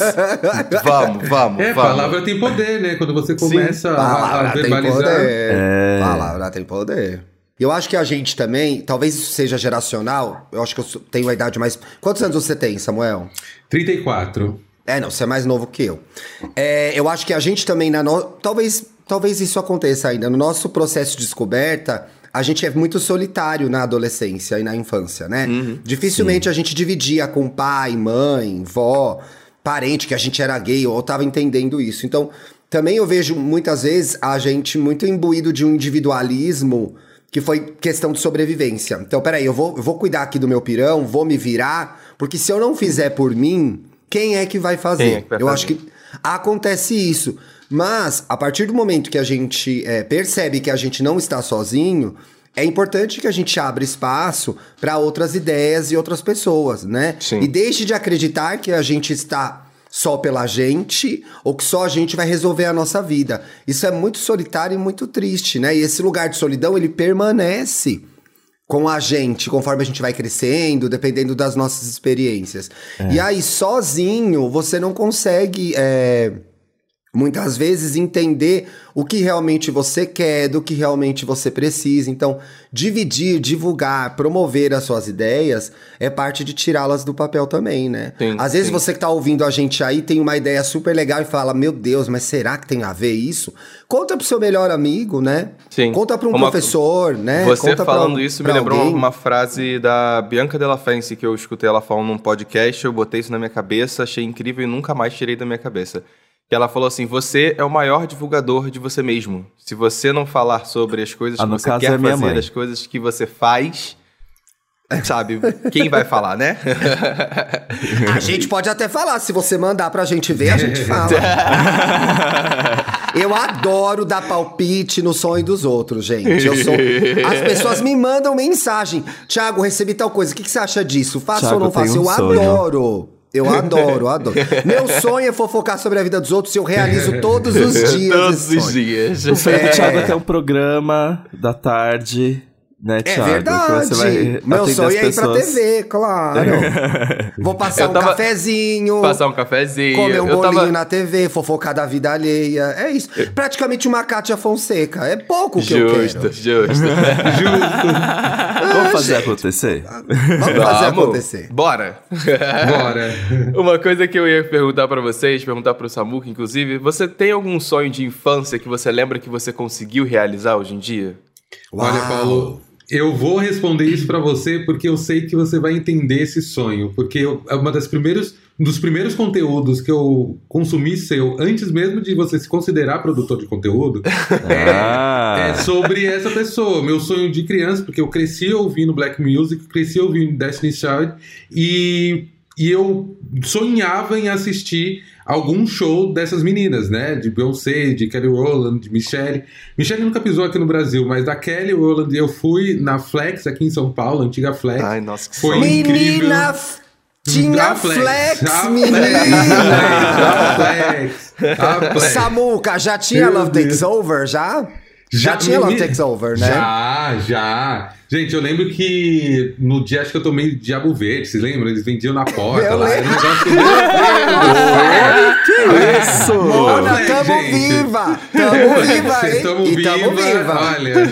Speaker 2: vamos, vamos,
Speaker 4: É,
Speaker 2: vamos.
Speaker 4: palavra tem poder, né? Quando você começa a, a
Speaker 3: Palavra tem
Speaker 4: verbalizar.
Speaker 3: poder.
Speaker 1: É.
Speaker 3: Palavra tem poder. Eu acho que a gente também, talvez isso seja geracional. Eu acho que eu tenho a idade mais. Quantos anos você tem, Samuel?
Speaker 4: 34.
Speaker 3: É, não, você é mais novo que eu. É, eu acho que a gente também, na no... talvez, talvez isso aconteça ainda. No nosso processo de descoberta, a gente é muito solitário na adolescência e na infância, né? Dificilmente a gente dividia com pai, mãe, vó, parente, que a gente era gay ou tava entendendo isso. Então, também eu vejo muitas vezes a gente muito imbuído de um individualismo que foi questão de sobrevivência. Então, peraí, eu vou, eu vou cuidar aqui do meu pirão, vou me virar, porque se eu não fizer por mim, quem é que vai fazer?
Speaker 2: É que vai
Speaker 3: eu
Speaker 2: fazer?
Speaker 3: acho que acontece isso. Mas, a partir do momento que a gente é, percebe que a gente não está sozinho, é importante que a gente abra espaço para outras ideias e outras pessoas, né?
Speaker 2: Sim.
Speaker 3: E deixe de acreditar que a gente está só pela gente ou que só a gente vai resolver a nossa vida. Isso é muito solitário e muito triste, né? E esse lugar de solidão, ele permanece com a gente, conforme a gente vai crescendo, dependendo das nossas experiências. E aí, sozinho, você não consegue. é, muitas vezes entender o que realmente você quer, do que realmente você precisa. Então, dividir, divulgar, promover as suas ideias é parte de tirá-las do papel também, né?
Speaker 2: Sim,
Speaker 3: Às vezes
Speaker 2: sim.
Speaker 3: você que tá ouvindo a gente aí tem uma ideia super legal e fala: "Meu Deus, mas será que tem a ver isso?" Conta pro seu melhor amigo, né?
Speaker 2: Sim.
Speaker 3: Conta pra um
Speaker 2: Uma-
Speaker 3: professor, né?
Speaker 2: Você
Speaker 3: Conta pra
Speaker 2: falando
Speaker 3: um-
Speaker 2: isso me
Speaker 3: pra
Speaker 2: lembrou
Speaker 3: alguém.
Speaker 2: uma frase da Bianca Della Fence que eu escutei ela falando num podcast, eu botei isso na minha cabeça, achei incrível e nunca mais tirei da minha cabeça. Que ela falou assim: "Você é o maior divulgador de você mesmo. Se você não falar sobre as coisas
Speaker 1: Ah,
Speaker 2: que
Speaker 1: no
Speaker 2: você
Speaker 1: caso
Speaker 2: quer
Speaker 1: é minha
Speaker 2: fazer,
Speaker 1: mãe.
Speaker 2: as coisas que você faz, sabe, quem vai falar, né?
Speaker 3: A gente pode até falar, se você mandar pra gente ver, a gente fala. *laughs* Eu adoro dar palpite no sonho dos outros, gente. Eu sou. As pessoas me mandam mensagem. Tiago, recebi tal coisa. O que, que você acha disso? Faço
Speaker 1: Thiago,
Speaker 3: ou não
Speaker 1: eu
Speaker 3: faço? Eu
Speaker 1: um sonho.
Speaker 3: adoro. Eu adoro, eu adoro. Meu sonho é fofocar sobre a vida dos outros e eu realizo todos os *laughs* dias.
Speaker 2: Todos
Speaker 3: esse
Speaker 2: os dias.
Speaker 1: O sonho
Speaker 3: É.
Speaker 1: do Thiago é ter um programa da tarde, né,
Speaker 3: É
Speaker 1: Thiago?
Speaker 3: verdade.
Speaker 1: Que você vai
Speaker 3: Meu sonho é ir pra. TV, claro. *laughs* Vou passar
Speaker 2: Eu
Speaker 3: um cafezinho.
Speaker 2: Passar um cafezinho.
Speaker 3: Comer um
Speaker 2: eu
Speaker 3: bolinho
Speaker 2: tava...
Speaker 3: na TV, fofocar da vida alheia. É isso. Praticamente uma Kátia Fonseca. É pouco que eu
Speaker 2: Justo,
Speaker 3: quero.
Speaker 2: justo. *laughs* *laughs*
Speaker 1: Vamos fazer acontecer?
Speaker 3: Vamos fazer
Speaker 2: Vamos.
Speaker 3: acontecer.
Speaker 2: Bora.
Speaker 4: Bora.
Speaker 2: Uma coisa que eu ia perguntar pra vocês, perguntar pro Samuca, inclusive, você tem algum sonho de infância que você lembra que você conseguiu realizar hoje em dia?
Speaker 4: Olha,
Speaker 3: Uau.
Speaker 4: Paulo, eu vou responder isso pra você porque eu sei que você vai entender esse sonho. Porque eu- é uma das primeiros, um dos primeiros conteúdos que eu consumi seu, antes mesmo de você se considerar produtor de conteúdo, *laughs*
Speaker 1: Ah,
Speaker 4: é sobre essa pessoa. Meu sonho de criança, porque eu cresci ouvindo Black Music, cresci ouvindo Destiny's Child e, e eu sonhava em assistir algum show dessas meninas, né? De Beyoncé, de Kelly Rowland, de Michelle. Michelle nunca pisou aqui no Brasil, mas da Kelly Rowland eu fui na Flex aqui em São Paulo, antiga Flex.
Speaker 2: Ai, nossa, que
Speaker 4: Foi
Speaker 2: sonho.
Speaker 4: incrível.
Speaker 3: Menina, f- tinha flex,
Speaker 4: a
Speaker 3: menina.
Speaker 4: A Flex, a Flex.
Speaker 3: Samuca, já tinha
Speaker 4: Meu
Speaker 3: Love
Speaker 4: Deus.
Speaker 3: Takes Over, já? Já, tinha
Speaker 4: me-
Speaker 3: Love Takes Over, né?
Speaker 4: Já, já. Gente, eu lembro que no dia acho que eu tomei Diabo Verde, vocês lembram? Eles vendiam na porta
Speaker 3: Eu
Speaker 4: lá.
Speaker 3: lembro.
Speaker 4: Era um negócio que...
Speaker 1: que *laughs* isso?
Speaker 3: Mona, tamo viva! Tamo viva, hein?
Speaker 4: Tamo
Speaker 3: e
Speaker 4: viva,
Speaker 3: tamo viva.
Speaker 4: Olha, é.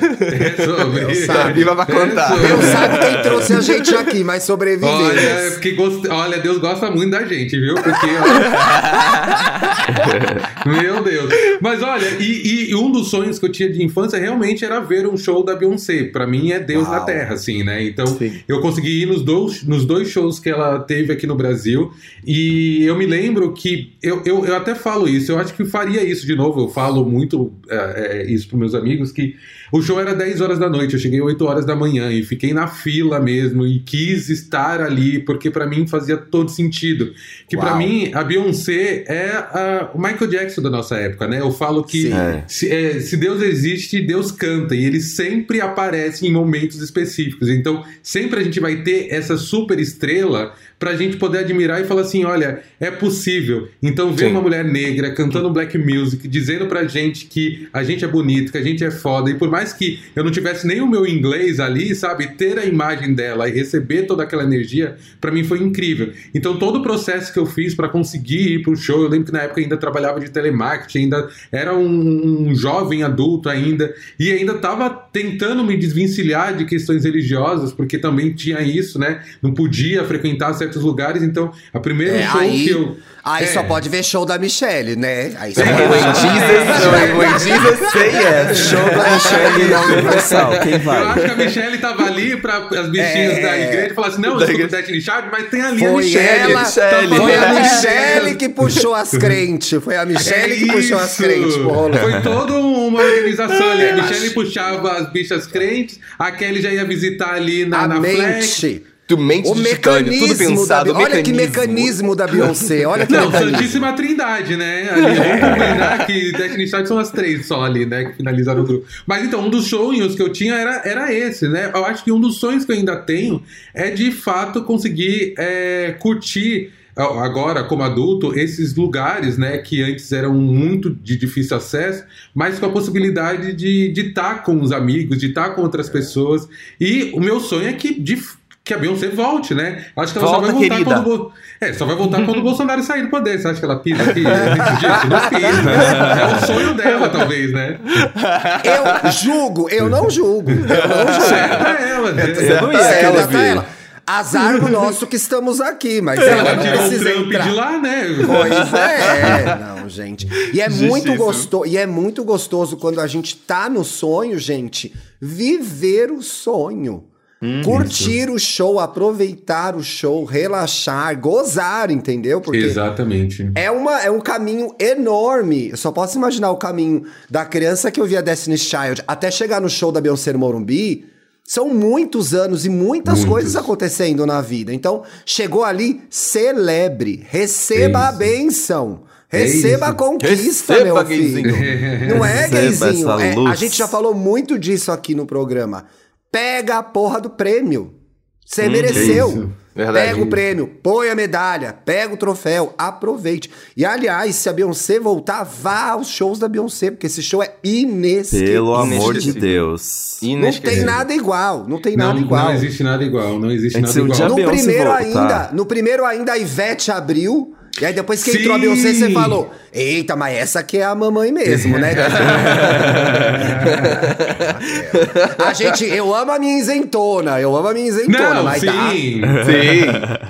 Speaker 3: Deus sabe.
Speaker 2: viva pra contar.
Speaker 3: Deus sabe quem trouxe a gente aqui, mas
Speaker 4: Olha,
Speaker 3: sobrevivemos.
Speaker 4: que gost... Olha, Deus gosta muito da gente, viu? Porque. *laughs* Meu Deus. Mas olha, e, e um dos sonhos que eu tinha de infância realmente era ver um show da Beyoncé. Pra mim é Deus
Speaker 3: Uau.
Speaker 4: na Terra, assim, né? Então
Speaker 2: Sim.
Speaker 4: eu consegui ir nos dois, nos dois shows que ela teve aqui no Brasil. E eu me lembro que. Eu, eu, eu até falo isso, eu acho que faria isso de novo. Eu falo muito é, é, isso pros meus amigos, que o show era 10 horas da noite, eu cheguei 8 horas da manhã e fiquei na fila mesmo e quis estar ali, porque pra mim fazia todo sentido. Que pra
Speaker 3: Uau.
Speaker 4: mim a Beyoncé é a- o Michael Jackson da nossa época, né? Eu falo que.
Speaker 1: É.
Speaker 4: se, é, se Deus existe, Deus canta e ele sempre aparece em momentos específicos. Então, sempre a gente vai ter essa super estrela pra gente poder admirar e falar assim: olha, é possível. Então, ver
Speaker 2: Sim.
Speaker 4: uma mulher negra cantando black music, dizendo pra gente que a gente é bonito, que a gente é foda, e por mais que eu não tivesse nem o meu inglês ali, sabe, ter a imagem dela e receber toda aquela energia, pra mim foi incrível. Então, todo o processo que eu fiz pra conseguir ir pro show, eu lembro que na época ainda trabalhava de telemarketing, ainda era um, um jovem adulto ainda, e ainda tava tentando me desvencilhar de questões religiosas, porque também tinha isso, né? Não podia frequentar certos lugares, então a primeira
Speaker 3: É,
Speaker 4: show
Speaker 3: aí
Speaker 4: que eu.
Speaker 3: aí
Speaker 4: É.
Speaker 3: só pode ver show da Michelle, né? Aí só
Speaker 4: É,
Speaker 3: pode
Speaker 2: When
Speaker 3: ver show da
Speaker 2: Jesus, Jesus say yes.
Speaker 1: Show da Michelle na Universal, quem
Speaker 4: Eu
Speaker 1: vai?
Speaker 4: acho que a Michelle tava ali para *laughs* as bichinhas
Speaker 3: É.
Speaker 4: da igreja falar assim: não, eu escuto
Speaker 2: igreja.
Speaker 4: Destiny Child, mas tem ali a
Speaker 3: Foi
Speaker 4: Michelle.
Speaker 3: ela,
Speaker 2: Michelle.
Speaker 3: foi a
Speaker 4: É.
Speaker 3: Michelle que puxou as *laughs* crentes. Foi a Michelle que puxou as crentes.
Speaker 4: Foi toda uma organização ali. A
Speaker 3: Eu *laughs*
Speaker 4: Michelle puxava as bichas crentes, a Kelly já ia visitar ali na,
Speaker 3: A
Speaker 4: na flex.
Speaker 3: Mente.
Speaker 2: Tu mente
Speaker 3: O
Speaker 2: de titânio, tudo
Speaker 3: mecanismo da
Speaker 2: pensado, o
Speaker 3: Olha que mecanismo da Beyoncé. Olha que
Speaker 4: Não,
Speaker 3: mecanismo.
Speaker 4: Santíssima Trindade, né? Ali, vamos combinar que Destiny Child são as três só ali, né? Que finalizaram o grupo. Mas então, um dos sonhos que eu tinha era, era esse, né? Eu acho que um dos sonhos que eu ainda tenho é de fato conseguir é, curtir agora como adulto esses lugares né que antes eram muito de difícil acesso mas com a possibilidade de estar com os amigos de estar com outras pessoas e o meu sonho é que de que a Beyoncé volte, né? Acho que ela
Speaker 2: Volta,
Speaker 4: só vai voltar
Speaker 2: querida.
Speaker 4: quando É, só vai voltar quando o Bolsonaro sair do poder. Você acha que ela pisa aqui? *laughs* Gente, não pisa. É o sonho dela, talvez, né?
Speaker 3: Eu julgo, eu não julgo. Eu não julgo.
Speaker 4: Certo é ela, né?
Speaker 2: Certo
Speaker 3: Tá
Speaker 2: é
Speaker 3: ela,
Speaker 2: ela,
Speaker 3: tá ela. Azar do nosso que estamos aqui, mas ela
Speaker 4: Ela
Speaker 3: não
Speaker 4: tirou o
Speaker 3: precisa
Speaker 4: Trump
Speaker 3: entrar.
Speaker 4: de lá, né?
Speaker 3: Pois é, *laughs* não, gente. E é muito
Speaker 2: Justíssimo.
Speaker 3: gostoso, e é muito gostoso quando a gente tá no sonho, gente, viver o sonho. Curtir o show, aproveitar o show, relaxar, gozar, entendeu? Porque
Speaker 4: Exatamente.
Speaker 3: é, uma, é um caminho enorme. Eu só posso imaginar o caminho da criança que ouvia Destiny's Child até chegar no show da Beyoncé no Morumbi. São muitos anos e muitas
Speaker 4: Muitos.
Speaker 3: coisas acontecendo na vida. Então, chegou ali, celebre, receba
Speaker 4: É
Speaker 3: a
Speaker 4: isso.
Speaker 3: benção.
Speaker 4: É
Speaker 3: Receba a
Speaker 4: isso.
Speaker 3: conquista,
Speaker 2: Receba,
Speaker 3: meu filho.
Speaker 2: gayzinho.
Speaker 3: Não é,
Speaker 1: Receba
Speaker 3: gayzinho. É, a gente já falou muito disso aqui no programa. Pega a porra do prêmio. Você
Speaker 4: Hum,
Speaker 3: mereceu.
Speaker 2: Verdade.
Speaker 3: Pega o prêmio, põe a medalha, pega o troféu, aproveite. E aliás, se a Beyoncé voltar, vá aos shows da Beyoncé, porque esse show é inesquecível.
Speaker 1: Pelo amor de. Deus.
Speaker 3: Não tem
Speaker 2: Inesquecível.
Speaker 3: nada igual, não tem
Speaker 4: Não,
Speaker 3: nada igual.
Speaker 4: não existe nada igual, não existe
Speaker 1: É
Speaker 4: nada igual.
Speaker 3: No primeiro
Speaker 1: voltar.
Speaker 3: ainda, no primeiro ainda a Ivete abriu, e aí depois que
Speaker 4: Sim.
Speaker 3: entrou a Beyoncé, você falou: Eita, mas essa aqui é a mamãe mesmo, né? *laughs* a gente, eu amo a minha isentona, eu amo a minha isentona,
Speaker 4: Não,
Speaker 3: mas
Speaker 4: sim.
Speaker 2: Sim.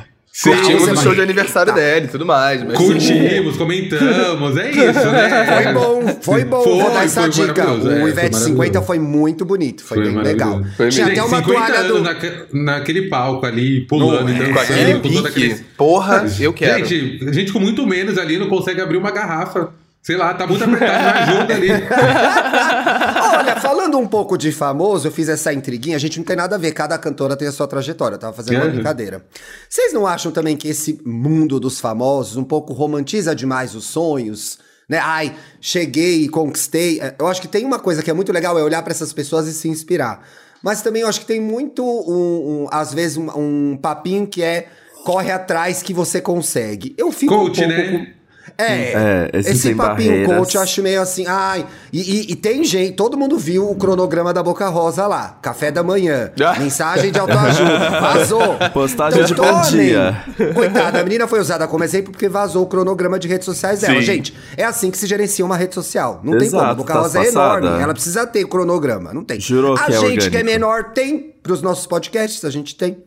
Speaker 2: *laughs* Curtimos o show de aniversário
Speaker 3: Tá.
Speaker 2: dele e tudo mais. Mas
Speaker 4: Curtimos, comentamos, é *laughs* isso, né?
Speaker 3: Foi bom, foi bom.
Speaker 4: Foi,
Speaker 3: Vou dar essa
Speaker 4: foi
Speaker 3: dica.
Speaker 4: é,
Speaker 3: O
Speaker 4: foi
Speaker 3: Ivete 50
Speaker 4: maravilhoso.
Speaker 3: foi muito bonito, foi, bem legal.
Speaker 2: Foi
Speaker 3: Tinha até uma
Speaker 4: 50
Speaker 3: toalha
Speaker 4: anos
Speaker 3: do.
Speaker 4: naque- naquele palco ali, pulando
Speaker 3: é,
Speaker 2: Com aquele pique.
Speaker 4: aquele...
Speaker 2: Porra, *laughs* eu quero.
Speaker 4: Gente, a gente com muito menos ali não consegue abrir uma garrafa. Sei lá, tá muito apertado, me ajuda ali. *laughs*
Speaker 3: Olha, falando um pouco de famoso, eu fiz essa intriguinha, a gente não tem nada a ver, cada cantora tem a sua trajetória, eu tava fazendo uma
Speaker 4: Uhum.
Speaker 3: brincadeira. Vocês não acham também que esse mundo dos famosos um pouco romantiza demais os sonhos? Né? Ai, cheguei e conquistei. É, Eu acho que tem uma coisa que é muito legal, é olhar pra essas pessoas e se inspirar. Mas também eu acho que tem muito, um, um- às vezes, um, um papinho que é corre atrás que você consegue. Eu fico
Speaker 4: Coach,
Speaker 3: um pouco
Speaker 4: né?
Speaker 3: É,
Speaker 1: É, esse
Speaker 3: papinho
Speaker 1: barreiras.
Speaker 3: coach eu acho meio assim, ai, e, e- e tem gente, todo mundo viu o cronograma da Boca Rosa lá, café da manhã,
Speaker 2: Ah.
Speaker 3: mensagem de autoajuda, *laughs* vazou.
Speaker 1: Postagem de bom dia.
Speaker 3: Coitada, a menina foi usada como exemplo porque vazou o cronograma de redes sociais dela.
Speaker 2: Sim.
Speaker 3: Gente, é assim que se gerencia uma rede social, não tem como, a
Speaker 1: Exato,
Speaker 3: Boca
Speaker 1: tá
Speaker 3: Rosa é
Speaker 1: passada.
Speaker 3: enorme, ela precisa ter o cronograma, não tem.
Speaker 1: Jurou
Speaker 3: a
Speaker 1: que é
Speaker 3: gente que é menor tem, pros nossos podcasts a gente tem.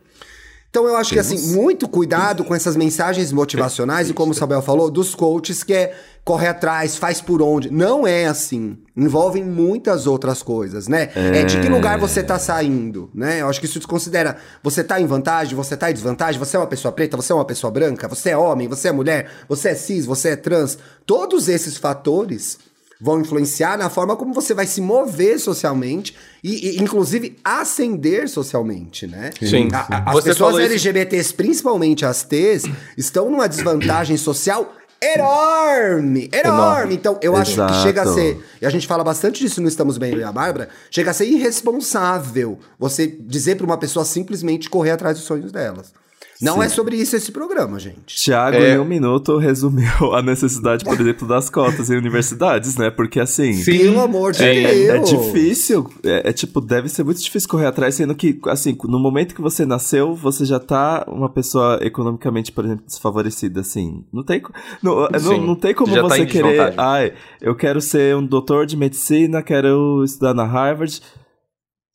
Speaker 3: Então eu acho que assim, muito cuidado com essas mensagens motivacionais e como o Sabel falou, dos coaches que é corre atrás, faz por onde. Não é assim. Envolvem muitas outras coisas, né? É, de que lugar você tá saindo, né? Eu acho que isso desconsidera. Você tá em vantagem, você tá em desvantagem, você é uma pessoa preta, você é uma pessoa branca, você é homem, você é mulher, você é cis, você é trans. Todos esses fatores vão influenciar na forma como você vai se mover socialmente e, e, inclusive, ascender socialmente, né?
Speaker 2: Sim.
Speaker 3: A- a- as pessoas
Speaker 2: falou isso-
Speaker 3: LGBTs, principalmente as T's, estão numa desvantagem social enorme, enorme. Então, eu acho que
Speaker 1: Exato.
Speaker 3: chega a ser, e a gente fala bastante disso no Estamos Bem, eu e a Bárbara, chega a ser irresponsável você dizer pra uma pessoa simplesmente correr atrás dos sonhos delas. Não
Speaker 1: Sim.
Speaker 3: é sobre isso esse programa, gente.
Speaker 1: Tiago,
Speaker 2: É.
Speaker 1: em um minuto, resumiu a necessidade, por exemplo, das cotas em universidades, né? Porque assim.
Speaker 4: Sim.
Speaker 3: Pelo amor de
Speaker 2: É-
Speaker 3: Deus.
Speaker 1: É difícil, é, é tipo, deve ser muito difícil correr atrás, sendo que, assim, no momento que você nasceu, você já tá uma pessoa economicamente, por exemplo, desfavorecida, assim. Não tem, não, não,
Speaker 2: Sim,
Speaker 1: não tem como
Speaker 2: já tá
Speaker 1: você
Speaker 2: em
Speaker 1: querer, ai, eu quero ser um doutor de medicina, quero estudar na Harvard.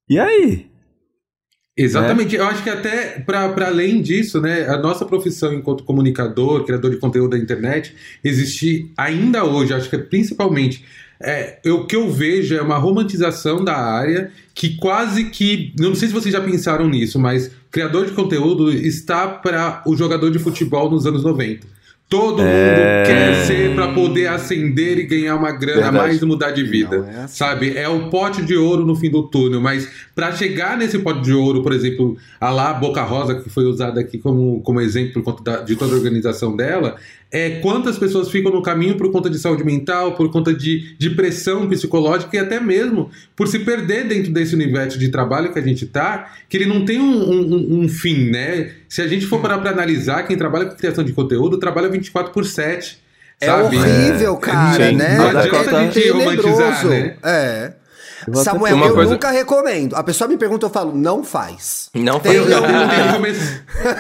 Speaker 1: E aí?
Speaker 4: Exatamente. Eu acho que até para além disso, né, a nossa profissão enquanto comunicador, criador de conteúdo da internet, existe ainda hoje, acho que é principalmente é, eu- o que eu vejo é uma romantização da área que quase que. Não sei se vocês já pensaram nisso, mas criador de conteúdo está para o jogador de futebol nos anos 90. Todo mundo
Speaker 1: É.
Speaker 4: quer ser para poder ascender e ganhar uma grana a
Speaker 2: Verdade.
Speaker 4: mais e mudar de vida.
Speaker 3: É assim.
Speaker 4: Sabe? É o pote de ouro no fim do túnel. Mas para chegar nesse pote de ouro, por exemplo, a lá Boca Rosa, que foi usada aqui como, como exemplo por conta da- de toda a organização dela, é quantas pessoas ficam no caminho por conta de saúde mental, por conta de, de pressão psicológica e até mesmo por se perder dentro desse universo de trabalho que a gente tá, que ele não tem um, um- um fim, né? Se a gente for parar para analisar, quem trabalha com criação de conteúdo trabalha 24 por 7.
Speaker 3: É
Speaker 4: sabe?
Speaker 3: horrível, cara,
Speaker 2: Sim.
Speaker 3: né?
Speaker 1: Não
Speaker 3: É
Speaker 1: adianta a
Speaker 4: gente romantizar, né?
Speaker 3: É. Samuel,
Speaker 2: Uma
Speaker 3: eu
Speaker 2: coisa-
Speaker 3: nunca recomendo. A pessoa me pergunta, eu falo, não faz.
Speaker 2: Não
Speaker 3: Tem-
Speaker 2: foi.
Speaker 4: Eu, eu,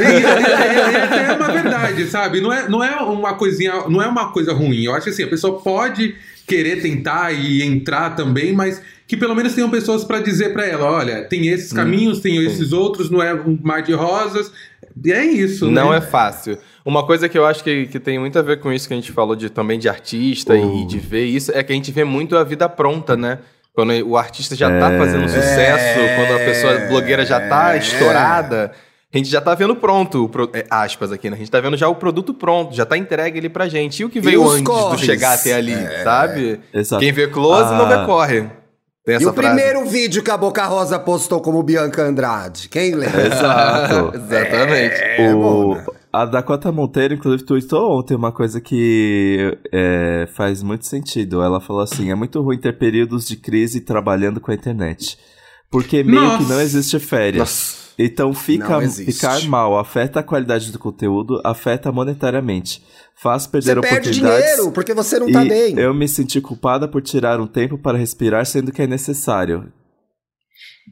Speaker 4: é uma verdade, sabe? Não é, não é uma coisinha, não é uma coisa ruim. Eu acho que assim, a pessoa pode querer tentar e entrar também, mas que pelo menos tenham pessoas pra dizer pra ela, olha, tem esses caminhos, tem esses outros, não é um mar de rosas. E é isso,
Speaker 2: Não
Speaker 4: né?
Speaker 2: é fácil. Uma coisa que eu acho que, que tem muito a ver com isso que a gente falou de, também de artista e de ver isso, é que a gente vê muito a vida pronta, né? Quando o artista já tá fazendo sucesso, quando a pessoa blogueira já tá estourada, a gente já tá vendo pronto, o pro- é, aspas aqui, né? A gente tá vendo já o produto pronto, já tá entregue ali pra gente. E o que veio antes
Speaker 3: corres?
Speaker 2: do chegar até ali, sabe?
Speaker 1: Exato.
Speaker 2: Quem vê close não
Speaker 1: Ah.
Speaker 2: vê corre. Tem
Speaker 3: E o
Speaker 2: frase.
Speaker 3: primeiro vídeo que a Boca Rosa postou como Bianca Andrade? Quem lembra?
Speaker 1: Exato. *laughs*
Speaker 2: Exatamente.
Speaker 3: É,
Speaker 1: o,
Speaker 3: Mona.
Speaker 1: a Dakota Monteiro, inclusive, tweetou ontem uma coisa que é, faz muito sentido. Ela falou assim: é muito ruim ter períodos de crise trabalhando com a internet. Porque meio
Speaker 4: Nossa.
Speaker 1: que não existe férias.
Speaker 2: Nossa.
Speaker 1: Então fica, ficar mal, afeta a qualidade do conteúdo, afeta monetariamente. Faz perder
Speaker 3: Você perde
Speaker 1: oportunidades.
Speaker 3: dinheiro, porque você não tá
Speaker 1: e
Speaker 3: bem.
Speaker 1: eu me senti culpada por tirar um tempo para respirar, sendo que é necessário.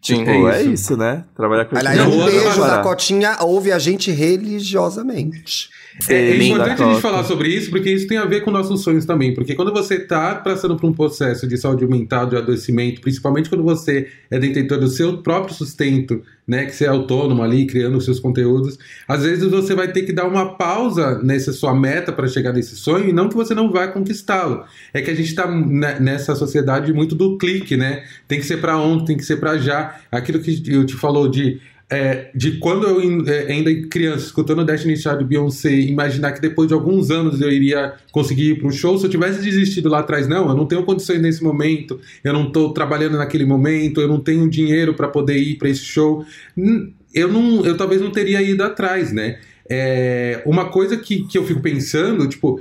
Speaker 2: Sim.
Speaker 1: Pô, é
Speaker 4: isso.
Speaker 1: isso, né? Trabalhar com
Speaker 3: Aliás, um beijo da Cotinha, ouve a gente religiosamente.
Speaker 4: É, é importante a gente falar sobre isso, porque isso tem a ver com nossos sonhos também. Porque quando você está passando por um processo de saúde mental, de adoecimento, principalmente quando você é detentor do seu próprio sustento, né, que você é autônomo ali, criando os seus conteúdos, às vezes você vai ter que dar uma pausa nessa sua meta para chegar nesse sonho, e não que você não vai conquistá-lo. É que a gente está nessa sociedade muito do clique, né? Tem que ser para ontem, tem que ser para já. Aquilo que eu te falou de é, de quando eu é, ainda criança, escutando Destiny Child Beyoncé, imaginar que depois de alguns anos eu iria conseguir ir para um show, se eu tivesse desistido lá atrás, não, eu não tenho condições nesse momento, eu não estou trabalhando naquele momento, eu não tenho dinheiro para poder ir para esse show, eu não, eu talvez não teria ido atrás, né? É, uma coisa que, que eu fico pensando, tipo,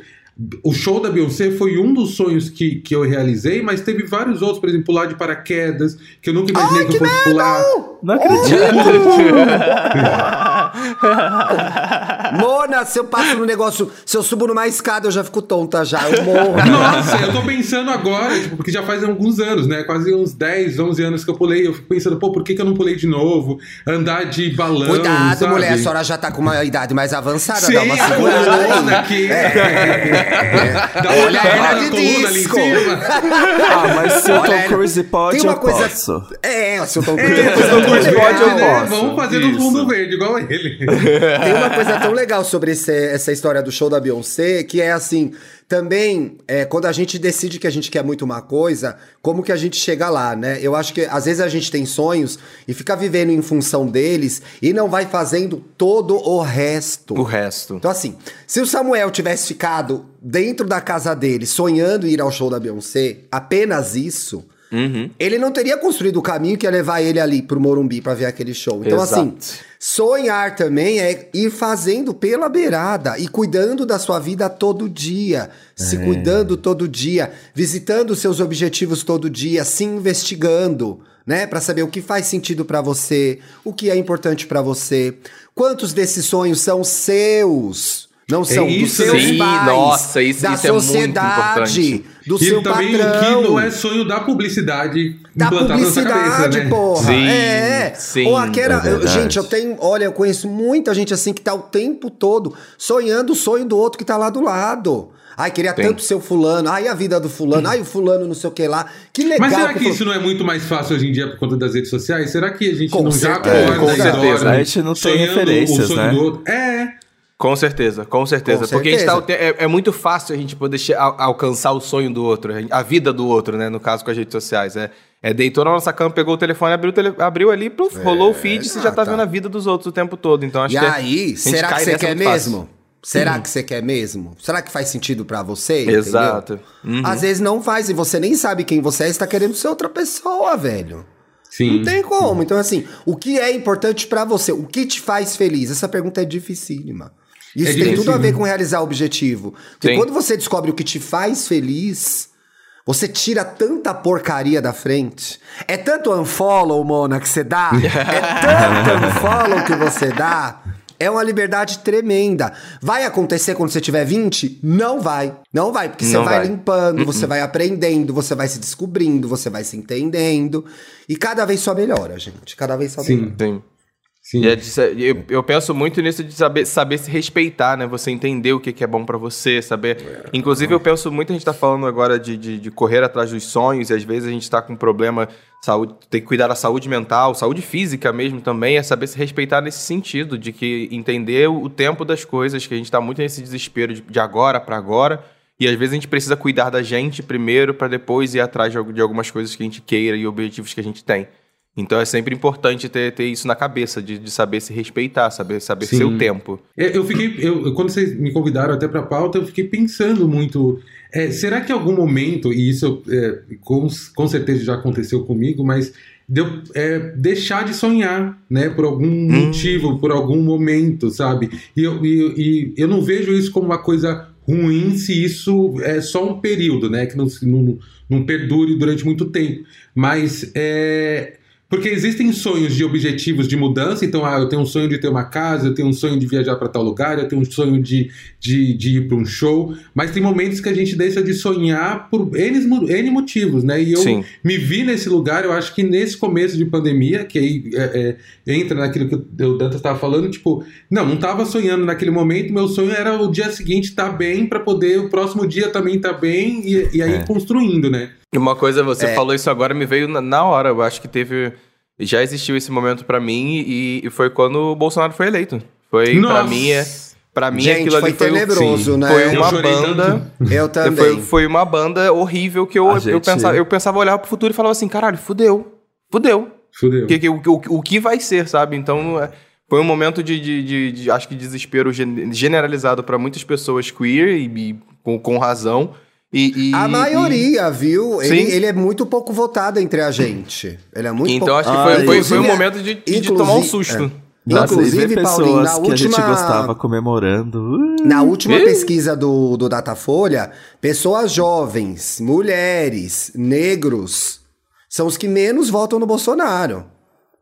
Speaker 4: o show da Beyoncé foi um dos sonhos que, que eu realizei, mas teve vários outros, por exemplo, pular de paraquedas, que eu nunca imaginei que eu fosse pular.
Speaker 1: Não acredito. *laughs* *laughs*
Speaker 3: Mona, se eu passo no negócio, se eu subo numa escada, eu já fico tonta já, eu morro. *laughs*
Speaker 4: Nossa, eu tô pensando agora, tipo, porque já faz alguns anos, né? Quase uns 10, 11 anos que eu pulei. Eu fico pensando, pô, por que, que eu não pulei de novo? Andar de balão.
Speaker 3: Cuidado,
Speaker 4: sabe?
Speaker 3: mulher, a senhora já tá com uma idade mais avançada,
Speaker 4: Sim,
Speaker 3: dá uma
Speaker 4: a
Speaker 3: segurada
Speaker 4: coluna
Speaker 3: aí.
Speaker 4: aqui.
Speaker 3: É. *laughs*
Speaker 4: Dá uma
Speaker 3: Olha
Speaker 4: na coluna ali em cima.
Speaker 1: Ah, mas se o Tom Cruise pode,
Speaker 3: tem uma
Speaker 1: eu
Speaker 3: coisa-
Speaker 1: posso.
Speaker 3: É, se eu
Speaker 4: É,
Speaker 3: coisa
Speaker 4: Tom Cruise pode, né?
Speaker 1: posso.
Speaker 4: Vamos fazer no fundo verde, igual ele.
Speaker 3: Tem uma coisa tão legal sobre esse- essa história do show da Beyoncé, que é assim, também, é, quando a gente decide que a gente quer muito uma coisa, como que a gente chega lá, né? Eu acho que às vezes a gente tem sonhos e fica vivendo em função deles e não vai fazendo todo o resto.
Speaker 2: O resto.
Speaker 3: Então, assim, se o Samuel tivesse ficado dentro da casa dele, sonhando em ir ao show da Beyoncé, apenas isso,
Speaker 2: Uhum.
Speaker 3: ele não teria construído o caminho que ia levar ele ali pro Morumbi pra ver aquele show. Então,
Speaker 2: Exato.
Speaker 3: assim, sonhar também é ir fazendo pela beirada e cuidando da sua vida todo dia, se cuidando todo dia, visitando seus objetivos todo dia, se investigando, né, Pra saber o que faz sentido pra você, o que é importante pra você, quantos desses sonhos são seus. Não são dos
Speaker 4: isso,
Speaker 3: seus
Speaker 2: sim,
Speaker 3: pais,
Speaker 2: nossa, isso-
Speaker 3: da
Speaker 2: isso é muito
Speaker 3: sociedade,
Speaker 2: importante.
Speaker 3: do
Speaker 4: e
Speaker 3: seu
Speaker 4: também
Speaker 3: patrão.
Speaker 4: o que não é sonho da publicidade
Speaker 3: Da publicidade,
Speaker 4: cabeça, né?
Speaker 3: porra.
Speaker 2: Sim,
Speaker 3: é.
Speaker 2: sim,
Speaker 3: Ou aquela.
Speaker 1: é
Speaker 3: gente, eu tenho. Olha, eu conheço muita gente assim que tá o tempo todo sonhando o sonho do outro que tá lá do lado. Ai, queria
Speaker 2: Tem.
Speaker 3: tanto ser o fulano. Ai, a vida do fulano. Ai, o fulano não sei o que lá. Que legal.
Speaker 4: Mas será
Speaker 3: que
Speaker 4: que isso não é muito mais fácil hoje em dia por conta das redes sociais? Será que a gente
Speaker 3: Com
Speaker 4: não já
Speaker 3: certeza,
Speaker 4: acorda
Speaker 2: com
Speaker 4: e
Speaker 2: certeza.
Speaker 1: A gente não tem
Speaker 4: sonhando
Speaker 1: referências,
Speaker 4: o sonho
Speaker 1: né?
Speaker 4: do outro? É.
Speaker 2: Com certeza, com certeza.
Speaker 3: Com
Speaker 2: Porque tá,
Speaker 3: certeza.
Speaker 2: te- é, é muito fácil a gente poder al- alcançar o sonho do outro, a vida do outro, né? No caso com as redes sociais. É, é deitou na nossa cama, pegou o telefone, abriu, tele- abriu ali, pluf, rolou o feed, você já tá
Speaker 3: exato.
Speaker 2: vendo a vida dos outros o tempo todo. Então acho
Speaker 3: E
Speaker 2: que é-
Speaker 3: aí, será que você quer
Speaker 2: muito fácil.
Speaker 3: mesmo? Será que você quer mesmo? Será que faz sentido pra você?
Speaker 2: Exato. Uhum.
Speaker 3: Às vezes não faz e você nem sabe quem você é, está querendo ser outra pessoa, velho.
Speaker 4: Sim.
Speaker 3: Não tem como. Então, assim, o que é importante pra você? O que te faz feliz? Essa pergunta é dificílima. Isso
Speaker 4: É
Speaker 3: tem tudo a ver com realizar o objetivo. Porque
Speaker 2: Sim.
Speaker 3: quando você descobre o que te faz feliz, você tira tanta porcaria da frente. É tanto unfollow, Mona, que você dá. *laughs* é tanto unfollow que você dá. É uma liberdade tremenda. Vai acontecer quando você tiver 20? Não vai. Não vai, porque você vai
Speaker 2: vai.
Speaker 3: limpando, você vai aprendendo, você vai se descobrindo, você vai se entendendo. E cada vez só melhora, gente. Cada vez só melhora.
Speaker 4: Sim.
Speaker 2: Sim.
Speaker 4: Sim.
Speaker 2: É de eu, eu penso muito nisso de saber, saber se respeitar, né? Você entender o que, que é bom pra você, saber. Inclusive, eu penso muito, a gente tá falando agora de, de, de correr atrás dos sonhos, e às vezes a gente tá com um problema, saúde, tem que cuidar da saúde mental, saúde física mesmo também, é saber se respeitar nesse sentido, de que entender o tempo das coisas, que a gente tá muito nesse desespero de, de agora pra agora. E às vezes a gente precisa cuidar da gente primeiro pra depois ir atrás de, de algumas coisas que a gente queira e objetivos que a gente tem. Então é sempre importante ter, ter isso na cabeça, de, de saber se respeitar, saber, saber
Speaker 4: Sim.
Speaker 2: seu tempo.
Speaker 4: É, Eu fiquei, eu, quando vocês me convidaram até pra pauta, eu fiquei pensando muito. é, será que em algum momento, e isso é, com, com certeza já aconteceu comigo, mas deu, é, deixar de sonhar, né? Por algum motivo, por algum momento, sabe? E eu, e, e eu não vejo isso como uma coisa ruim se isso é só um período, né? Que não, não, não perdure durante muito tempo. Mas é. Porque existem sonhos de objetivos de mudança, então, ah, eu tenho um sonho de ter uma casa, eu tenho um sonho de viajar para tal lugar, eu tenho um sonho de, de, de ir para um show, mas tem momentos que a gente deixa de sonhar por N, N motivos, né? E eu
Speaker 2: Sim.
Speaker 4: me vi nesse lugar, eu acho que nesse começo de pandemia, que aí é, é, entra naquilo que o Dantas estava falando, tipo, não, não estava sonhando naquele momento, meu sonho era o dia seguinte estar bem para poder o próximo dia também estar bem e, e aí
Speaker 1: É.
Speaker 4: construindo, né?
Speaker 2: Uma coisa, você
Speaker 3: É.
Speaker 2: falou isso agora, me veio na, na hora. Eu acho que teve. Já existiu esse momento pra mim e, e foi quando o Bolsonaro foi eleito. Foi, pra
Speaker 4: Nossa!
Speaker 2: mim, é. Pra mim,
Speaker 3: Gente,
Speaker 2: aquilo
Speaker 3: foi
Speaker 2: ali foi,
Speaker 3: tenebroso, né?
Speaker 2: foi
Speaker 4: Eu
Speaker 2: uma
Speaker 4: chorei
Speaker 2: banda.
Speaker 3: Eu também.
Speaker 2: Foi, foi uma banda horrível que eu,
Speaker 1: A
Speaker 2: eu,
Speaker 1: gente-
Speaker 2: pensava, eu pensava olhar pro futuro e falava assim: caralho, fudeu. Fudeu.
Speaker 4: Fudeu.
Speaker 2: O que, que- o, o, o que vai ser, sabe? Então, é, foi um momento de, de, de- de, acho que, desespero gen- generalizado pra muitas pessoas queer e, e com, com razão. E, e-
Speaker 3: A maioria, viu? Ele, ele é muito pouco votado entre a gente. Ele é
Speaker 2: e-
Speaker 3: muito
Speaker 2: então,
Speaker 3: pouco...
Speaker 2: acho que
Speaker 1: Ah,
Speaker 2: foi, foi, foi um momento de, de tomar um susto.
Speaker 3: é.
Speaker 1: Nossa,
Speaker 3: Inclusive,
Speaker 1: e
Speaker 3: Paulinho,
Speaker 1: pessoas
Speaker 3: na
Speaker 1: que a gente
Speaker 3: última-
Speaker 1: gostava comemorando. uh,
Speaker 3: Na última pesquisa do, do Datafolha, pessoas jovens, mulheres, negros, são os que menos votam no Bolsonaro.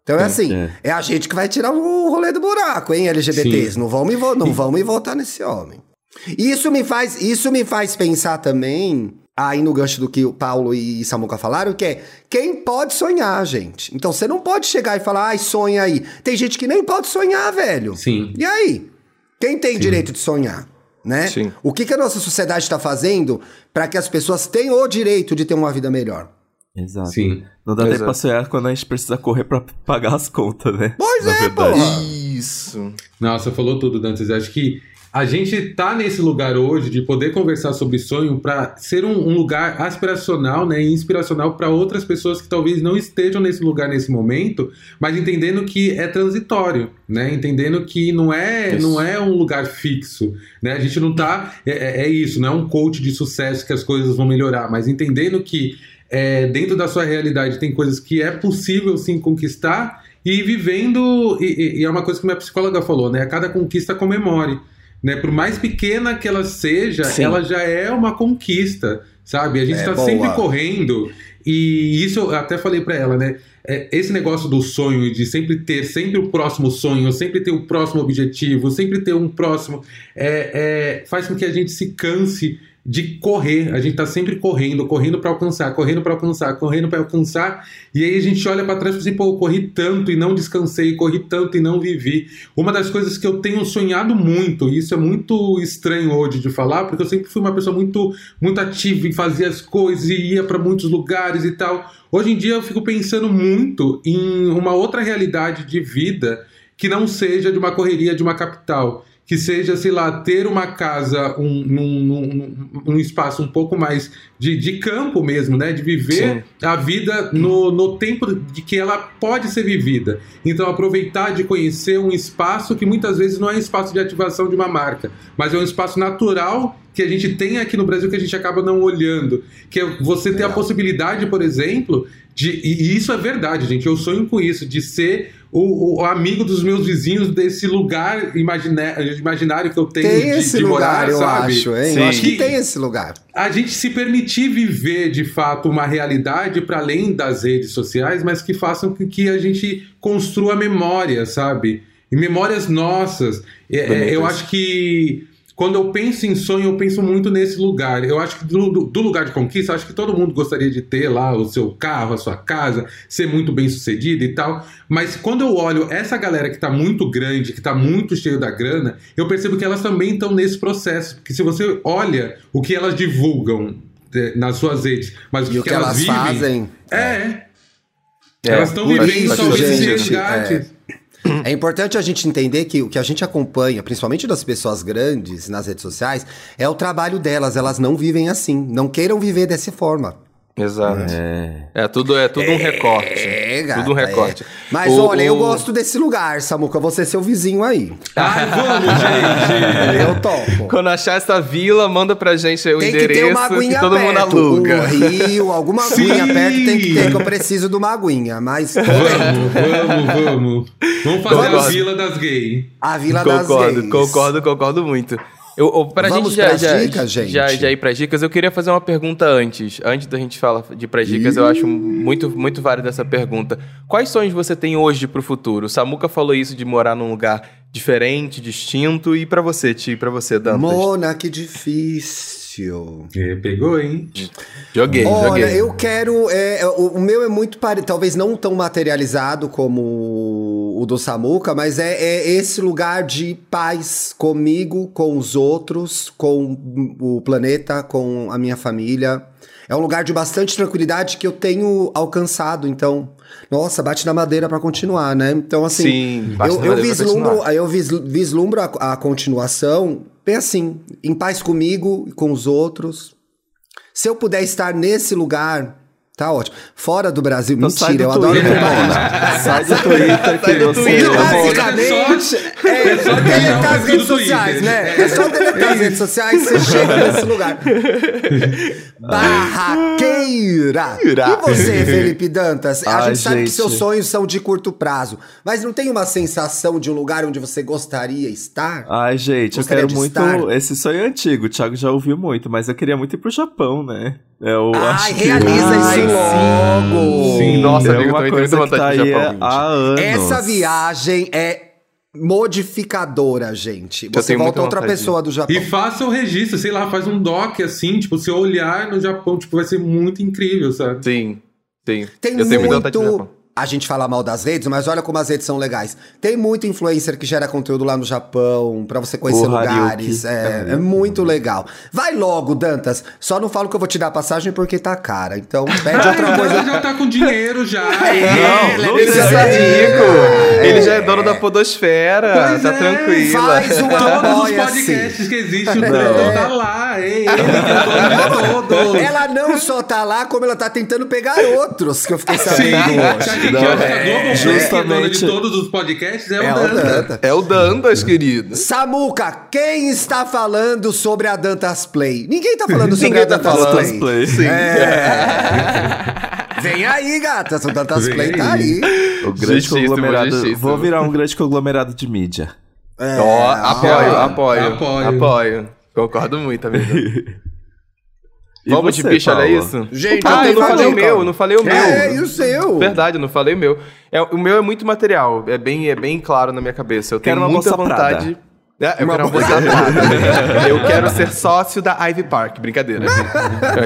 Speaker 3: Então é assim,
Speaker 1: É.
Speaker 3: é a gente que vai tirar o rolê do buraco, hein, LGBTs.
Speaker 4: Sim.
Speaker 3: Não vão, me vo- não vão me votar nesse homem. Isso me faz, isso me faz pensar também, aí no gancho do que o Paulo e Samuca falaram, que é quem pode sonhar, gente. Então você não pode chegar e falar, ai, sonha aí. Tem gente que nem pode sonhar, velho.
Speaker 4: Sim.
Speaker 3: E aí? Quem tem direito de sonhar? Né?
Speaker 2: Sim.
Speaker 3: O que, que a nossa sociedade está fazendo para que as pessoas tenham o direito de ter uma vida melhor?
Speaker 1: Exato.
Speaker 4: Sim.
Speaker 1: Não dá nem pra sonhar quando a gente precisa correr pra pagar as contas, né?
Speaker 3: Pois
Speaker 1: Na
Speaker 3: é,
Speaker 1: verdade.
Speaker 3: porra.
Speaker 2: Isso.
Speaker 4: Nossa, falou tudo, Dantes. Acho que a gente tá nesse lugar hoje de poder conversar sobre sonho para ser um, um lugar aspiracional, né, e inspiracional para outras pessoas que talvez não estejam nesse lugar nesse momento, mas entendendo que é transitório, né, entendendo que não é
Speaker 2: Isso.
Speaker 4: não é um lugar fixo, né, a gente não tá é, é- é isso, não é um coach de sucesso que as coisas vão melhorar, mas entendendo que é, dentro da sua realidade tem coisas que é possível sim conquistar e vivendo e, e- e é uma coisa que minha psicóloga falou, né? A cada conquista comemore, né? Por mais pequena que ela seja,
Speaker 3: Sim.
Speaker 4: ela já é uma conquista, sabe? A gente
Speaker 3: É,
Speaker 4: está
Speaker 3: boa.
Speaker 4: sempre correndo e isso eu até falei pra ela, né? É, esse negócio do sonho de sempre ter sempre o próximo sonho, sempre ter o próximo objetivo, sempre ter um próximo, é, é, faz com que a gente se canse de correr. A gente tá sempre correndo, correndo para alcançar, correndo para alcançar, correndo para alcançar. E aí a gente olha para trás e fala assim, pô, eu corri tanto e não descansei, corri tanto e não vivi. Uma das coisas que eu tenho sonhado muito, e isso é muito estranho hoje de falar, porque eu sempre fui uma pessoa muito muito ativa e fazia as coisas e ia para muitos lugares e tal. Hoje em dia eu fico pensando muito em uma outra realidade de vida que não seja de uma correria de uma capital, que seja, sei lá, ter uma casa, um, num, num- num espaço um pouco mais de, de campo mesmo, né? De viver a vida no, no tempo de que ela pode ser vivida. Então, aproveitar de conhecer um espaço que muitas vezes não é espaço de ativação de uma marca, mas é um espaço natural que a gente tem aqui no Brasil que a gente acaba não olhando. Que é você ter a possibilidade, por exemplo, de. E isso é verdade, gente. Eu sonho com isso, de ser o, o amigo dos meus vizinhos desse lugar imaginário que eu tenho
Speaker 3: Tem
Speaker 4: de,
Speaker 3: esse
Speaker 4: de
Speaker 3: lugar,
Speaker 4: morar,
Speaker 3: eu
Speaker 4: sabe?
Speaker 3: acho, hein?
Speaker 2: Sim.
Speaker 3: Eu acho que tem esse lugar.
Speaker 4: a gente se permitir viver de fato uma realidade para além das redes sociais, mas que façam com que a gente construa memórias, sabe? E memórias nossas. É, é, eu acho que quando eu penso em sonho, eu penso muito nesse lugar. Eu acho que do, do- lugar de conquista, eu acho que todo mundo gostaria de ter lá o seu carro, a sua casa, ser muito bem sucedido e tal. Mas quando eu olho essa galera que tá muito grande, que tá muito cheio da grana, eu percebo que elas também estão nesse processo. Porque se você olha o que elas divulgam eh, nas suas redes, mas o que,
Speaker 3: que elas
Speaker 4: vivem,
Speaker 3: faz
Speaker 4: É,
Speaker 2: É,
Speaker 4: elas estão vivendo talvez esse resgate.
Speaker 3: É importante a gente entender que o que a gente acompanha, principalmente das pessoas grandes nas redes sociais, é o trabalho delas. Elas não vivem assim. Não queiram viver dessa forma.
Speaker 2: Exato.
Speaker 1: É.
Speaker 2: É tudo, é tudo um recorte.
Speaker 3: É, gata,
Speaker 2: tudo um recorte.
Speaker 3: é. Mas
Speaker 2: O-
Speaker 3: olha, eu
Speaker 2: o-
Speaker 3: gosto desse lugar, Samuca. Você seu vizinho aí.
Speaker 4: Ai, vamos, gente!
Speaker 3: Eu topo.
Speaker 2: Quando achar essa vila, manda pra gente o
Speaker 3: Tem que
Speaker 2: endereço
Speaker 3: ter uma aguinha
Speaker 2: todo mundo
Speaker 3: perto.
Speaker 2: aluga.
Speaker 3: Um rio, alguma
Speaker 4: Sim.
Speaker 3: aguinha perto tem que ter, que eu preciso de uma aguinha. Mas
Speaker 4: Vamos, vamos, vamos. Vamos fazer a
Speaker 2: Concordo.
Speaker 4: Vila das Gays.
Speaker 3: a Vila das
Speaker 2: Concordo,
Speaker 3: Gays.
Speaker 2: concordo, concordo muito. Eu, eu, pra
Speaker 3: Vamos
Speaker 2: gente já, já,
Speaker 3: dicas, gente?
Speaker 2: Já, já ir pras dicas, eu queria fazer uma pergunta antes. Antes da gente falar de pras dicas, eu acho muito, muito válida essa pergunta. Quais sonhos você tem hoje pro futuro? O Samuca falou isso de morar num lugar diferente, distinto. E pra você, Ti, pra você, Dantas?
Speaker 3: Mona, que difícil.
Speaker 4: É, pegou, hein?
Speaker 2: Joguei,
Speaker 3: Olha,
Speaker 2: joguei.
Speaker 3: eu quero. é, o, o meu é muito parecido, talvez não tão materializado como o do Samuca, mas é, é esse lugar de paz comigo, com os outros, com o planeta, com a minha família. É um lugar de bastante tranquilidade que eu tenho alcançado, então. Nossa, bate na madeira pra continuar, né? Então, assim.
Speaker 2: Sim, bate
Speaker 3: eu,
Speaker 2: na
Speaker 3: eu
Speaker 2: madeira pra
Speaker 3: vislumbro, eu vislu- vislumbro a, a continuação bem assim, em paz comigo e com os outros. Se eu puder estar nesse lugar, tá ótimo. Fora do Brasil,
Speaker 1: Então
Speaker 3: mentira,
Speaker 1: do
Speaker 3: eu adoro
Speaker 1: Twitter,
Speaker 3: embora.
Speaker 1: Mona. *laughs* Sai do Twitter que
Speaker 2: do
Speaker 1: você...
Speaker 2: Twitter.
Speaker 3: Basicamente, é,
Speaker 4: É só
Speaker 3: deletar as redes sociais, né? É só deletar as redes sociais, você *laughs* chega nesse lugar. *laughs* Barraqueira! E você, Felipe Dantas? A
Speaker 1: Ai,
Speaker 3: gente sabe que seus sonhos são de curto prazo, mas não tem uma sensação de um lugar onde você gostaria estar?
Speaker 1: Ai, gente, eu quero muito.
Speaker 3: estar?
Speaker 1: Esse sonho é antigo, o Thiago já ouviu muito, mas eu queria muito ir pro Japão, né? Eu
Speaker 3: Ai,
Speaker 1: acho que.
Speaker 3: realiza
Speaker 2: Ai,
Speaker 3: isso logo!
Speaker 2: Sim, nossa,
Speaker 1: é
Speaker 2: amigo, eu
Speaker 1: uma
Speaker 2: também tenho
Speaker 1: coisa
Speaker 2: muita
Speaker 1: que tá
Speaker 2: vontade de
Speaker 1: aí
Speaker 2: ir ao Japão,
Speaker 1: há anos.
Speaker 3: Essa viagem é modificadora, gente. Você
Speaker 2: tenho muita
Speaker 3: volta outra pessoa do Japão.
Speaker 4: E faça o registro, sei lá, faz um doc assim, tipo, se eu olhar no Japão, tipo, vai ser muito incrível, sabe?
Speaker 2: Sim, sim.
Speaker 3: Tem
Speaker 2: eu tenho muita vontade de ir ao
Speaker 3: muito.
Speaker 2: Japão.
Speaker 3: A gente fala mal das redes, mas olha como as redes são legais. Tem muito influencer que gera conteúdo lá no Japão, pra você conhecer
Speaker 1: O
Speaker 3: lugares.
Speaker 1: Haryuki.
Speaker 3: É, é muito legal. Vai logo, Dantas. Só não falo que eu vou te dar a passagem porque tá cara. Então pede outra coisa.
Speaker 4: então já tá com dinheiro já. *laughs*
Speaker 3: É,
Speaker 1: Não, não
Speaker 2: Ele já
Speaker 1: sei.
Speaker 2: tá rico.
Speaker 3: É.
Speaker 2: Ele já é dono da podosfera.
Speaker 4: Pois
Speaker 2: tá
Speaker 4: é,
Speaker 2: tranquila.
Speaker 3: faz um
Speaker 4: Todos os podcasts que existem, o Brandon tá lá. É ele é de todos.
Speaker 3: Ela não só tá lá, como ela tá tentando pegar outros, que eu fiquei
Speaker 4: Sim,
Speaker 3: sabendo
Speaker 4: a
Speaker 3: hoje.
Speaker 4: Gente
Speaker 1: Não, é,
Speaker 4: é dona de
Speaker 1: justamente-
Speaker 4: todos os podcasts, é,
Speaker 3: É
Speaker 4: o
Speaker 3: o
Speaker 4: Danta.
Speaker 3: Danta.
Speaker 2: É o Dandas, querido.
Speaker 3: Samuca, quem está falando sobre a Dantas Play? Ninguém tá falando sobre
Speaker 2: Ninguém
Speaker 3: a
Speaker 2: tá
Speaker 3: Dantas
Speaker 2: falando.
Speaker 3: Play.
Speaker 1: Play.
Speaker 2: Sim.
Speaker 3: É. Vem aí, gatas. O Dantas
Speaker 4: Vem
Speaker 3: Play tá
Speaker 4: aí.
Speaker 3: aí.
Speaker 1: O grande
Speaker 2: Justíssimo,
Speaker 1: conglomerado.
Speaker 2: justíssimo.
Speaker 1: Vou virar um grande conglomerado de mídia.
Speaker 3: É,
Speaker 2: Ó, apoio, apoio,
Speaker 4: Apoio.
Speaker 2: apoio. Concordo muito, amigo. *laughs* Vamos de bicho, olha
Speaker 1: Paula?
Speaker 2: isso?
Speaker 3: Gente,
Speaker 2: ah, eu
Speaker 3: tenho
Speaker 2: não falei o meu, eu não falei o meu.
Speaker 3: É, e o seu?
Speaker 2: Verdade, eu não falei o meu. É, o meu é muito material, é bem, é bem claro na minha cabeça. Eu tenho
Speaker 1: Quero uma
Speaker 2: muita vontade. É, eu
Speaker 3: Uma
Speaker 2: quero. Eu quero ser sócio da Ivy Park. Brincadeira.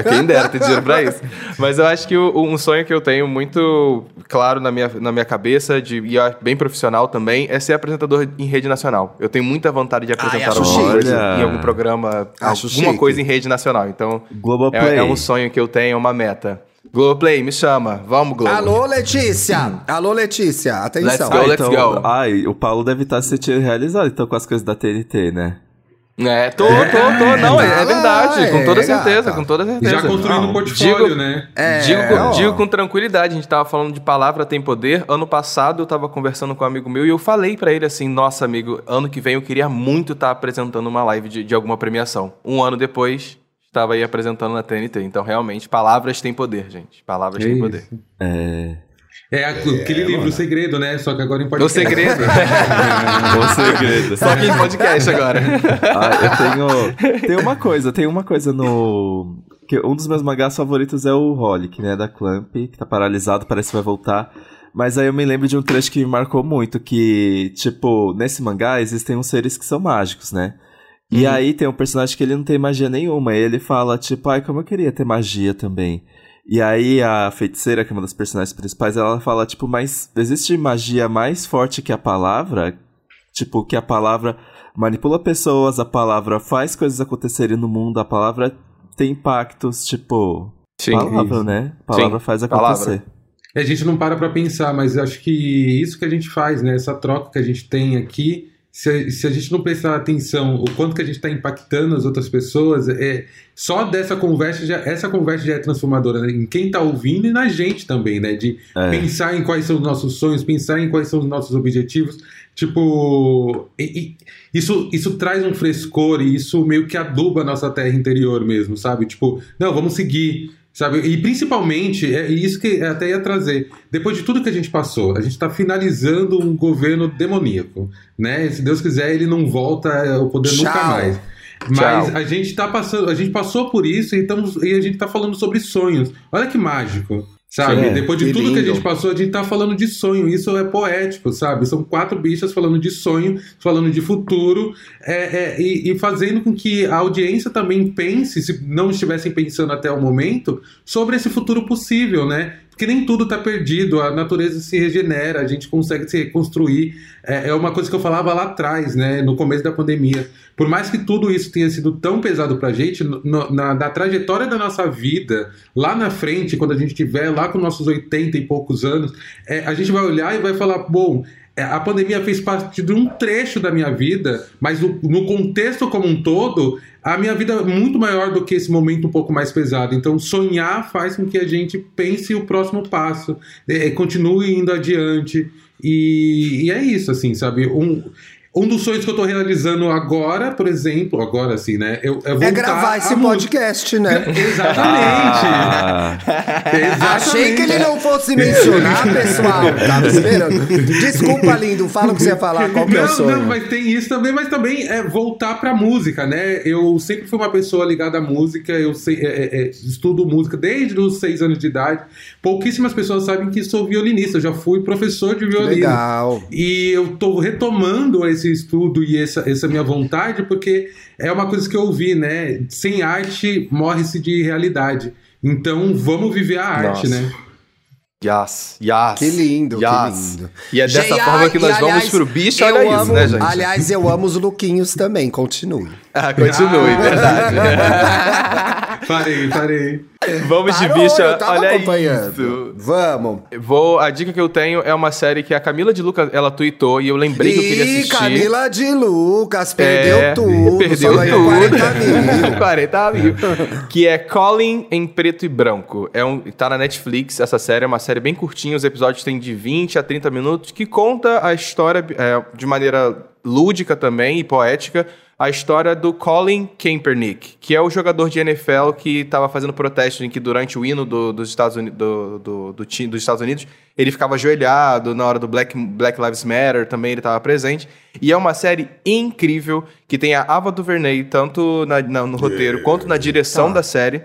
Speaker 2: Quem dera ter dinheiro pra isso. Mas eu acho que o- um sonho que eu tenho muito claro na minha, na minha cabeça, de, e é bem profissional também, é ser apresentador em rede nacional. Eu tenho muita vontade de apresentar
Speaker 3: acho
Speaker 2: alguma coisa em algum programa,
Speaker 3: Acho
Speaker 2: alguma
Speaker 3: chique.
Speaker 2: coisa em rede nacional. Então, é, é um sonho que eu tenho, é uma meta. Globoplay, me chama. Vamos, Globo.
Speaker 3: Alô, Letícia. Alô, Letícia. Atenção.
Speaker 2: Let's go, let's
Speaker 1: então,
Speaker 2: go.
Speaker 1: Ai, o Paulo deve estar se sentindo realizado então com as coisas da TNT, né?
Speaker 2: É, tô, tô, tô. Não, é,
Speaker 3: tá
Speaker 2: é verdade. Com toda
Speaker 3: é,
Speaker 2: certeza,
Speaker 3: gata.
Speaker 2: com toda certeza.
Speaker 4: Já construindo
Speaker 2: Não,
Speaker 4: um portfólio,
Speaker 2: digo,
Speaker 4: né?
Speaker 3: É,
Speaker 2: digo, com- digo com tranquilidade, a gente tava falando de palavra tem poder. Ano passado eu tava conversando com um amigo meu e eu falei pra ele assim: Nossa, amigo, ano que vem eu queria muito estar apresentando uma live de, de alguma premiação. Um ano depois, estava aí apresentando na TNT. Então, realmente, palavras têm poder, gente. Palavras
Speaker 4: É
Speaker 2: têm
Speaker 4: isso.
Speaker 2: poder.
Speaker 1: É.
Speaker 4: É aquele livro, O Segredo, né? Só que agora em
Speaker 2: O
Speaker 4: podcast.
Speaker 2: segredo. *laughs*
Speaker 1: O segredo.
Speaker 2: Só que em podcast agora.
Speaker 1: Ah, eu tenho. Tem uma coisa, tem uma coisa no. Que um dos meus mangás favoritos é o Holic, né? Da Clamp, que tá paralisado, parece que vai voltar. Mas aí eu me lembro de um trecho que me marcou muito, que, tipo, nesse mangá existem uns seres que são mágicos, né? E aí tem um personagem que ele não tem magia nenhuma, e ele fala, tipo, ai, como eu queria ter magia também. E aí a feiticeira, que é uma das personagens principais, ela fala, tipo, mas existe magia mais forte que a palavra? Tipo, que a palavra manipula pessoas, a palavra faz coisas acontecerem no mundo, a palavra tem impactos, tipo.
Speaker 2: Sim,
Speaker 1: palavra,
Speaker 4: isso.
Speaker 1: né? A palavra
Speaker 2: Sim,
Speaker 1: faz
Speaker 2: palavra.
Speaker 1: acontecer.
Speaker 4: A gente não para pra pensar, mas acho que isso que a gente faz, né? Essa troca que a gente tem aqui, se, se a gente não prestar atenção o quanto que a gente está impactando as outras pessoas, é só dessa conversa já essa conversa já é transformadora né? em quem tá ouvindo e na gente também, né? De
Speaker 1: É.
Speaker 4: pensar em quais são os nossos sonhos, pensar em quais são os nossos objetivos, tipo e- e isso isso traz um frescor e isso meio que aduba a nossa terra interior mesmo, sabe? Tipo, não, vamos seguir Sabe? E principalmente, é isso que até ia trazer. Depois de tudo que a gente passou, a gente está finalizando um governo demoníaco. Né? Se Deus quiser, ele não volta ao poder
Speaker 3: Tchau.
Speaker 4: nunca mais. Mas
Speaker 2: Tchau.
Speaker 4: a gente tá passando, a gente passou por isso e, estamos, e a gente tá falando sobre sonhos. Olha que mágico. Sabe?
Speaker 1: É.
Speaker 4: Depois de
Speaker 3: Que
Speaker 4: tudo que a
Speaker 3: lindo.
Speaker 4: gente passou, a gente tá falando de sonho. Isso é poético, sabe? São quatro bichas falando de sonho, falando de futuro, é, é, e, e fazendo com que a audiência também pense, se não estivessem pensando até o momento, sobre esse futuro possível, né? Porque nem tudo tá perdido, a natureza se regenera, a gente consegue se reconstruir. É, é uma coisa que eu falava lá atrás, né? No começo da pandemia. Por mais que tudo isso tenha sido tão pesado pra gente, no- na, na trajetória da nossa vida, lá na frente, quando a gente estiver lá com nossos 80 e poucos anos, é, a gente vai olhar e vai falar, bom, a pandemia fez parte de um trecho da minha vida, mas no, no contexto como um todo, a minha vida é muito maior do que esse momento um pouco mais pesado. Então, sonhar faz com que a gente pense o próximo passo, é, continue indo adiante. E, e é isso, assim, sabe? Um, um dos sonhos que eu tô realizando agora, por exemplo, agora assim, né? Eu, é,
Speaker 3: é gravar esse podcast, né?
Speaker 4: Exatamente.
Speaker 1: Ah,
Speaker 4: Exatamente.
Speaker 3: Achei que ele não fosse mencionar, pessoal. Tava esperando. Desculpa, lindo. Fala o que você ia falar. Qual que é o
Speaker 4: Não,
Speaker 3: sonho?
Speaker 4: não, mas tem isso também, mas também é voltar pra música, né? Eu sempre fui uma pessoa ligada à música, eu sei, é, é, é, estudo música desde os seis anos de idade. Pouquíssimas pessoas sabem que sou violinista, eu já fui professor de violino.
Speaker 3: Legal.
Speaker 4: E eu tô retomando esse estudo e essa, essa minha vontade, porque é uma coisa que eu ouvi, né? Sem arte morre-se de realidade. Então vamos viver a arte,
Speaker 2: Nossa.
Speaker 4: né?
Speaker 2: Yas, yas.
Speaker 3: Que lindo,
Speaker 2: yas.
Speaker 3: que lindo.
Speaker 2: E é dessa forma que
Speaker 3: e,
Speaker 2: nós vamos
Speaker 3: aliás,
Speaker 2: pro bicho,
Speaker 3: eu
Speaker 2: olha isso,
Speaker 3: amo-
Speaker 2: né, gente?
Speaker 3: Aliás, eu amo os lookinhos também. Continue.
Speaker 2: Ah, continue,
Speaker 4: Ah.
Speaker 2: verdade. *laughs*
Speaker 4: Parei, parei.
Speaker 2: vamos de
Speaker 3: Parou,
Speaker 2: bicha,
Speaker 3: eu tava
Speaker 2: olha
Speaker 3: acompanhando.
Speaker 2: isso.
Speaker 3: Vamos.
Speaker 2: Vou, a dica que eu tenho é uma série que a Camila de Lucas, ela tweetou e eu lembrei que eu queria
Speaker 3: Ih,
Speaker 2: assistir.
Speaker 3: Camila de Lucas, perdeu
Speaker 2: É,
Speaker 3: tudo. *laughs*
Speaker 2: Perdeu tudo.
Speaker 3: 40 mil. *laughs*
Speaker 2: 40 mil. que é Colin em preto e branco. É um, tá na Netflix, essa série é uma série bem curtinha, os episódios têm de 20 a 30 minutos, que conta a história é, de maneira lúdica também e poética, a história do Colin Kaepernick, que é o jogador de NFL que estava fazendo protesto em que durante o hino do- dos, Estados Unidos, do, do, do dos Estados Unidos ele ficava ajoelhado, na hora do Black, Black Lives Matter também ele estava presente. E é uma série incrível que tem a Ava DuVernay tanto na- na- no roteiro quanto na direção da série.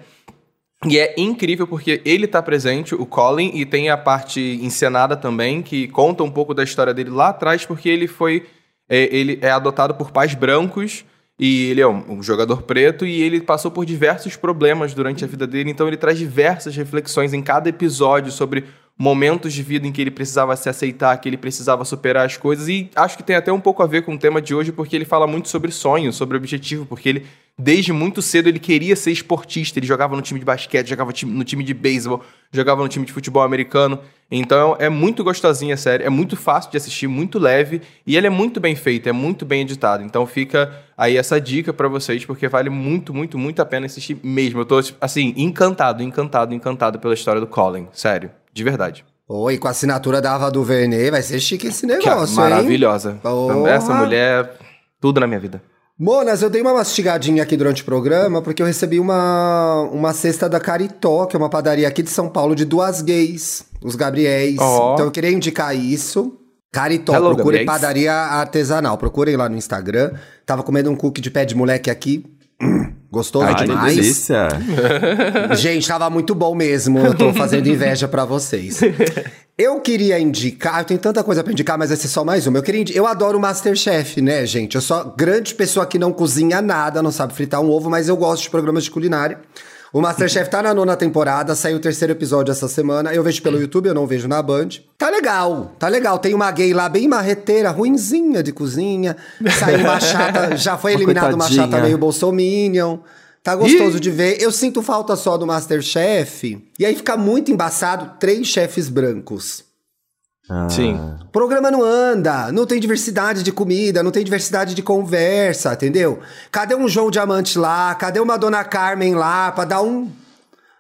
Speaker 2: E é incrível porque ele tá presente, o Colin, e tem a parte encenada também, que conta um pouco da história dele lá atrás, porque ele foi. É, ele é adotado por pais brancos e ele é um, um jogador preto e ele passou por diversos problemas durante a vida dele, então ele traz diversas reflexões em cada episódio sobre momentos de vida em que ele precisava se aceitar, que ele precisava superar as coisas, e acho que tem até um pouco a ver com o tema de hoje, porque ele fala muito sobre sonho, sobre objetivo, porque ele, desde muito cedo, ele queria ser esportista, ele jogava no time de basquete, jogava no time de beisebol, jogava no time de futebol americano, então é muito gostosinha a série, é muito fácil de assistir, muito leve, e ele é muito bem feito, é muito bem editado, então fica aí essa dica pra vocês, porque vale muito, muito, muito a pena assistir mesmo, eu tô, assim, encantado, encantado, encantado pela história do Colin, sério, de verdade.
Speaker 3: Oi, com a assinatura da Ava DuVernay, vai ser chique esse
Speaker 2: Que é
Speaker 3: negócio, hein?
Speaker 2: maravilhosa.
Speaker 3: Porra.
Speaker 2: Essa mulher, tudo na minha vida.
Speaker 3: Monas, eu dei uma mastigadinha aqui durante o programa, porque eu recebi uma, uma cesta da Caritó, que é uma padaria aqui de São Paulo, de duas gays, os Gabriéis.
Speaker 2: Ó.
Speaker 3: Então eu queria indicar isso. Caritó,
Speaker 2: Hello,
Speaker 3: procurem padaria artesanal. Procurem lá no Instagram. Tava comendo um cookie de pé de moleque aqui. Gostoso
Speaker 1: ai, que
Speaker 3: demais.
Speaker 1: delícia. *laughs*
Speaker 3: Gente, tava muito bom mesmo. Eu tô fazendo inveja pra vocês. Eu queria indicar, eu tenho tanta coisa pra indicar, mas vai ser só mais uma. Eu queria eu adoro Masterchef, né, gente? Eu sou grande pessoa que não cozinha nada, não sabe fritar um ovo, mas eu gosto de programas de culinária. O Masterchef tá na nona temporada, saiu o terceiro episódio essa semana. Eu vejo pelo YouTube, eu não vejo na Band. Tá legal, tá legal. Tem uma gay lá bem marreteira, ruinzinha de cozinha. Saiu uma chata, *laughs* já foi eliminado uma chata meio bolsominion. Tá gostoso de ver. Eu sinto falta só do Masterchef. E aí fica muito embaçado três chefes brancos.
Speaker 1: Ah,
Speaker 2: Sim.
Speaker 3: O programa não anda, não tem diversidade de comida, não tem diversidade de conversa, entendeu? Cadê um João Diamante lá? Cadê uma Dona Carmen lá pra dar um.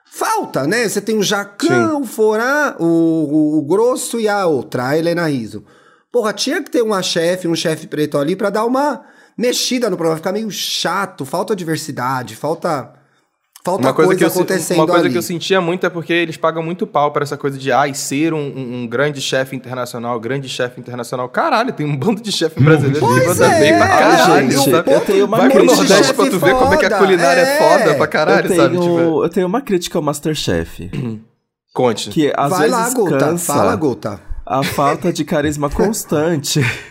Speaker 3: Falta, né? Você tem o Jacão, o Forá, o, o, o Grosso e a outra, a Helena Riso. Porra, tinha que ter uma chefe, um chefe preto ali pra dar uma mexida no programa. Ficar meio chato, falta diversidade, falta. Falta
Speaker 2: Uma coisa, que eu,
Speaker 3: acontecendo
Speaker 2: uma coisa
Speaker 3: ali.
Speaker 2: que eu sentia muito é porque eles pagam muito pau pra essa coisa de ai, ser um, um- um grande chefe internacional, grande chefe internacional. Caralho, tem um bando de chefe brasileiro que
Speaker 3: Pois
Speaker 2: manda
Speaker 3: é,
Speaker 2: bem pra caralho.
Speaker 3: gente,
Speaker 2: sabe?
Speaker 1: eu tenho uma
Speaker 2: Vai pro
Speaker 1: crítica.
Speaker 2: Nordeste pra tu ver como é que a
Speaker 3: Foda,
Speaker 2: culinária é,
Speaker 3: é.
Speaker 2: foda pra caralho,
Speaker 1: eu,
Speaker 2: sabe?
Speaker 1: tenho,
Speaker 2: Tipo,
Speaker 1: eu tenho uma crítica ao Masterchef. *clears throat*
Speaker 2: conte.
Speaker 1: Que às
Speaker 3: Vai
Speaker 1: vezes
Speaker 3: lá, Guta.
Speaker 1: cansa
Speaker 3: Fala, Guta.
Speaker 1: a falta de carisma constante *laughs*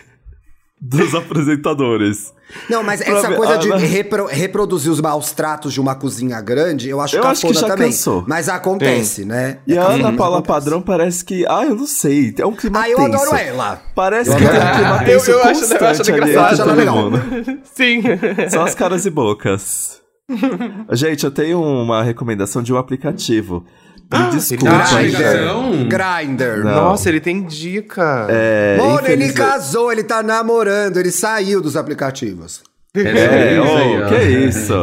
Speaker 1: dos apresentadores.
Speaker 3: Não, mas
Speaker 1: Pra
Speaker 3: essa
Speaker 1: ver-
Speaker 3: coisa
Speaker 1: ah,
Speaker 3: de
Speaker 1: mas-
Speaker 3: repro- reproduzir os maus tratos de uma cozinha grande, eu acho
Speaker 1: Eu acho que já
Speaker 3: também.
Speaker 1: cansou.
Speaker 3: Mas acontece, né?
Speaker 1: E a
Speaker 3: É
Speaker 1: Ana
Speaker 3: cafona,
Speaker 1: Paula
Speaker 3: acontece.
Speaker 1: Padrão parece que. Ah, eu não sei. É um clima
Speaker 3: Ah, eu
Speaker 1: tenso.
Speaker 3: adoro ela.
Speaker 1: Parece
Speaker 3: Eu
Speaker 1: que tem
Speaker 3: adoro
Speaker 1: um clima tenso
Speaker 2: Eu- eu acho- eu acho engraçado,
Speaker 3: ela legal. *laughs*
Speaker 2: Sim.
Speaker 1: Só as caras e bocas. *laughs* Gente, eu tenho uma recomendação de um aplicativo. Me desculpa,
Speaker 2: Ah,
Speaker 4: ligação?
Speaker 3: Grinder.
Speaker 2: Nossa, ele tem dica.
Speaker 1: É,
Speaker 3: Mano, ele casou, ele tá namorando, ele saiu dos aplicativos.
Speaker 1: É,
Speaker 4: aí, ó.
Speaker 1: que isso?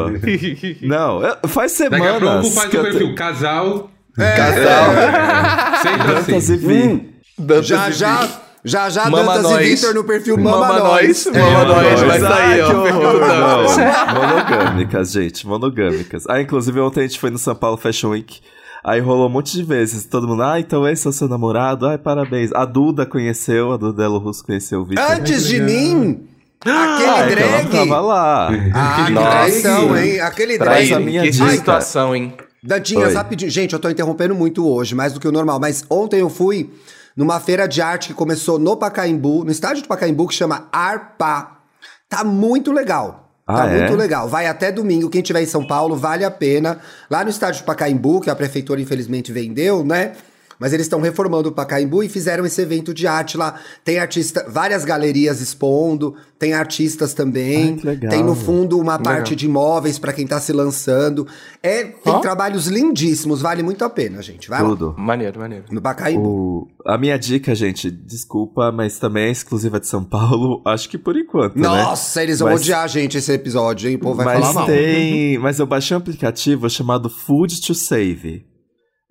Speaker 1: *laughs* Não, faz
Speaker 4: Daqui a pouco
Speaker 1: semanas
Speaker 4: faz
Speaker 1: que
Speaker 4: o perfil
Speaker 1: tenho...
Speaker 4: casal.
Speaker 2: Casal.
Speaker 4: Sempre
Speaker 1: Dantas
Speaker 4: assim.
Speaker 1: e Vi.
Speaker 2: Dantas
Speaker 3: Já
Speaker 2: e
Speaker 3: já. Já já
Speaker 2: Mama
Speaker 3: Dantas
Speaker 2: nós.
Speaker 3: e Vitor no perfil Mama,
Speaker 2: Mama
Speaker 3: nós.
Speaker 2: nós, Mama nós, vai sair,
Speaker 1: Ai,
Speaker 2: ó.
Speaker 1: Monogâmicas, gente, monogâmicas. Ah, inclusive ontem a gente foi no São Paulo Fashion Week. Aí rolou um monte de vezes. Todo mundo, ah, então esse é o seu namorado? Ai, parabéns. A Duda conheceu, a Duda Delo Russo conheceu o Vitor.
Speaker 3: Antes de mim,
Speaker 1: Ah,
Speaker 3: aquele
Speaker 1: que ela
Speaker 3: drag.
Speaker 1: tava lá.
Speaker 3: Ah, *laughs* que
Speaker 2: Nossa.
Speaker 3: traição, hein? Aquele
Speaker 1: Traz
Speaker 3: drag.
Speaker 1: a minha
Speaker 2: que
Speaker 1: dica.
Speaker 2: situação, hein?
Speaker 3: Dantinhas, rapidinho. Gente, eu tô interrompendo muito hoje, mais do que o normal. Mas ontem eu fui numa feira de arte que começou no Pacaembu, no estádio do Pacaembu, que chama Arpa. Tá muito legal. Tá
Speaker 1: Ah, é?
Speaker 3: muito legal. Vai até domingo. Quem tiver em São Paulo, vale a pena. Lá no estádio Pacaembu, que a prefeitura infelizmente vendeu, né? Mas eles estão reformando o Pacaembu e fizeram esse evento de arte lá. Tem artista, várias galerias expondo, tem artistas também.
Speaker 1: Ai, legal.
Speaker 3: Tem no fundo uma parte de imóveis pra quem tá se lançando. É, tem
Speaker 2: Ó.
Speaker 3: trabalhos lindíssimos, vale muito a pena, gente. Vai lá.
Speaker 1: Tudo.
Speaker 2: Maneiro, maneiro.
Speaker 3: No Pacaembu.
Speaker 1: O- A minha dica, gente, desculpa, mas também é exclusiva de São Paulo. *laughs* Acho que por enquanto, né?
Speaker 3: Nossa, eles vão
Speaker 1: Mas-
Speaker 3: odiar a gente esse episódio, hein? O povo vai
Speaker 1: mas
Speaker 3: falar mal.
Speaker 1: tem. Mas eu baixei um aplicativo chamado Food to Save.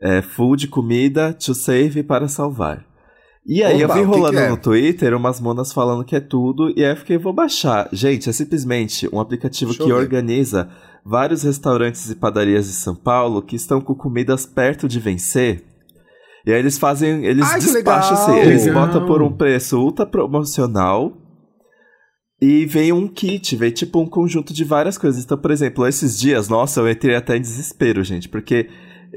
Speaker 1: É food, comida, to save para salvar. E aí
Speaker 3: Opa,
Speaker 1: eu vi rolando
Speaker 3: que é?
Speaker 1: no Twitter umas monas falando que é tudo, e aí eu fiquei, vou baixar. Gente, é simplesmente um aplicativo
Speaker 3: Deixa
Speaker 1: que organiza vários restaurantes e padarias de São Paulo que estão com comidas perto de vencer. E aí eles fazem, eles
Speaker 3: Ai,
Speaker 1: despacham assim, eles
Speaker 4: Legal.
Speaker 1: botam por um preço ultra promocional e vem um kit, vem tipo um conjunto de várias coisas. Então, por exemplo, esses dias, nossa, eu entrei até em desespero, gente, porque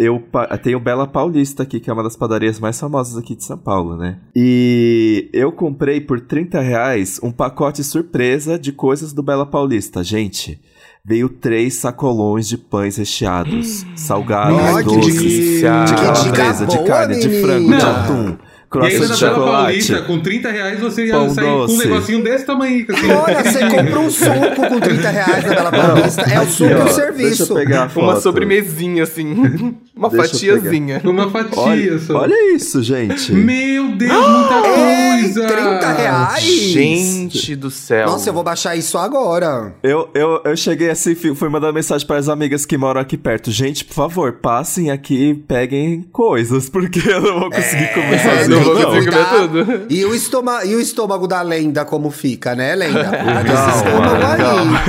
Speaker 1: eu tenho Bela Paulista aqui, que é uma das padarias mais famosas aqui de São Paulo, né? E eu comprei por 30 reais um pacote surpresa de coisas do Bela Paulista. Gente, veio três sacolões de pães recheados, *gasps* salgados, doces, de calabresa,
Speaker 3: dica
Speaker 1: de carne, de frango, de
Speaker 4: menina.
Speaker 1: atum,
Speaker 4: E ainda
Speaker 1: croissant
Speaker 4: na
Speaker 1: de
Speaker 4: Bela
Speaker 1: chocolate.
Speaker 4: Paulista, com 30 reais você ia
Speaker 1: Pão
Speaker 4: sair com um
Speaker 1: doce.
Speaker 4: negocinho desse tamanho. Assim.
Speaker 3: Olha, você compra um suco com 30 reais na Bela Paulista. É o suco e o
Speaker 1: Deixa
Speaker 3: serviço.
Speaker 1: eu pegar a foto.
Speaker 2: Uma sobremesinha, assim. *laughs* Uma
Speaker 1: Deixa
Speaker 2: fatiazinha.
Speaker 4: Uma fatia
Speaker 1: Olha,
Speaker 4: só.
Speaker 1: olha isso, gente.
Speaker 4: Meu Deus, muita
Speaker 3: Ei,
Speaker 4: coisa!
Speaker 3: 30 reais?
Speaker 2: Gente do céu.
Speaker 3: Nossa, eu vou baixar isso agora.
Speaker 1: Eu, eu, eu cheguei assim, fui fui mandando mensagem para as amigas que moram aqui perto. Gente, por favor, passem aqui e peguem coisas, porque eu não vou conseguir comer
Speaker 3: É,
Speaker 1: sozinho,
Speaker 2: não vou
Speaker 3: que
Speaker 2: conseguir comer tudo.
Speaker 3: E o, estômago, e o estômago da lenda, como fica, né, lenda? *laughs*
Speaker 1: Calma,
Speaker 3: estômago aí.
Speaker 1: calma.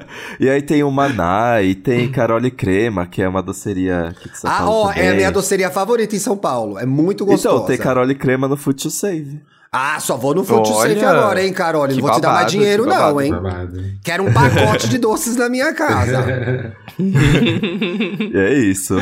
Speaker 1: *laughs* e aí tem o Maná, e tem Carole Crema, que é uma doceria aqui
Speaker 3: Ah, ó, é a minha doceria favorita em São Paulo. É muito gostosa.
Speaker 1: Então, tem Carole Crema no Food to Save.
Speaker 3: Ah, só vou no Food Safe
Speaker 2: Olha,
Speaker 3: agora, hein, Carole? Não vou te dar mais
Speaker 2: babado,
Speaker 3: dinheiro,
Speaker 2: que
Speaker 3: não,
Speaker 2: babado.
Speaker 3: hein?
Speaker 4: Babado.
Speaker 3: Quero um pacote de doces na minha *laughs* casa. *laughs*
Speaker 1: É isso.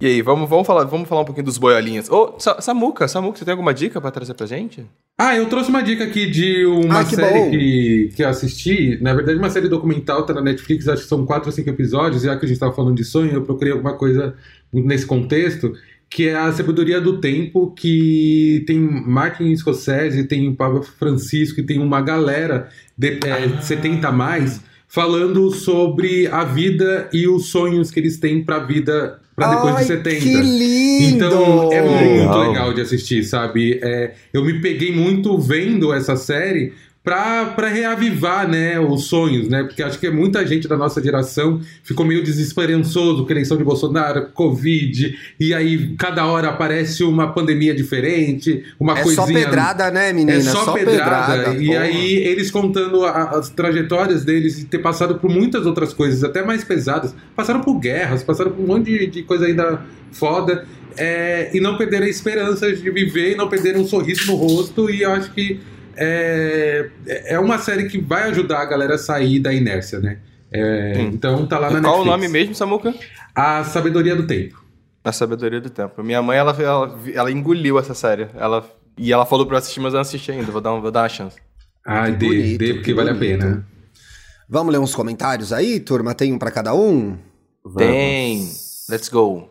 Speaker 2: E aí, vamos, vamos, falar, vamos falar um pouquinho dos boiolinhas. Ô, Sa- Samuca, Samuca, você tem alguma dica pra trazer pra gente?
Speaker 4: Ah, eu trouxe uma dica aqui de uma
Speaker 3: Ah, que
Speaker 4: série
Speaker 3: bom.
Speaker 4: que, que eu assisti. Na verdade, uma série documental, tá na Netflix, acho que são quatro ou cinco episódios. Já que a gente tava falando de sonho, eu procurei alguma coisa nesse contexto, que é a Sabedoria do Tempo, que tem Martin Scorsese, tem o Papa Francisco e tem uma galera de é, 70 a mais falando sobre a vida e os sonhos que eles têm pra vida pra depois
Speaker 3: Ai,
Speaker 4: de 70.
Speaker 3: que lindo!
Speaker 4: Então é muito
Speaker 1: Legal.
Speaker 4: legal de assistir, sabe? É, eu me peguei muito vendo essa série pra reavivar, né, os sonhos, né? Porque acho que muita gente da nossa geração ficou meio desesperançoso com a eleição de Bolsonaro, Covid, e aí cada hora aparece uma pandemia diferente, uma
Speaker 3: É
Speaker 4: coisinha...
Speaker 3: só pedrada, né, menina?
Speaker 4: É só, pedrada. e
Speaker 3: porra.
Speaker 4: aí eles contando a- as trajetórias deles e ter passado por muitas outras coisas, até mais pesadas. Passaram por guerras, passaram por um monte de, de coisa ainda foda. é, e não perderam a esperança de viver, e não perderam um sorriso no rosto. E eu acho que é, é uma série que vai ajudar a galera a sair da inércia, né? É,
Speaker 2: Hum.
Speaker 4: então tá lá na
Speaker 2: Qual o
Speaker 4: Netflix.
Speaker 2: nome mesmo, Samuca?
Speaker 4: A Sabedoria do Tempo.
Speaker 2: A Sabedoria do Tempo. Minha mãe, ela, ela, ela engoliu essa série. Ela, e ela falou pra eu assistir, mas eu não assisti ainda. Vou dar, vou dar uma chance.
Speaker 4: Ah, dê, dê, porque
Speaker 3: que
Speaker 4: vale
Speaker 3: bonito.
Speaker 4: a pena.
Speaker 3: Vamos ler uns comentários aí, turma? Tem um pra cada um?
Speaker 1: Vamos.
Speaker 2: Tem. Let's go.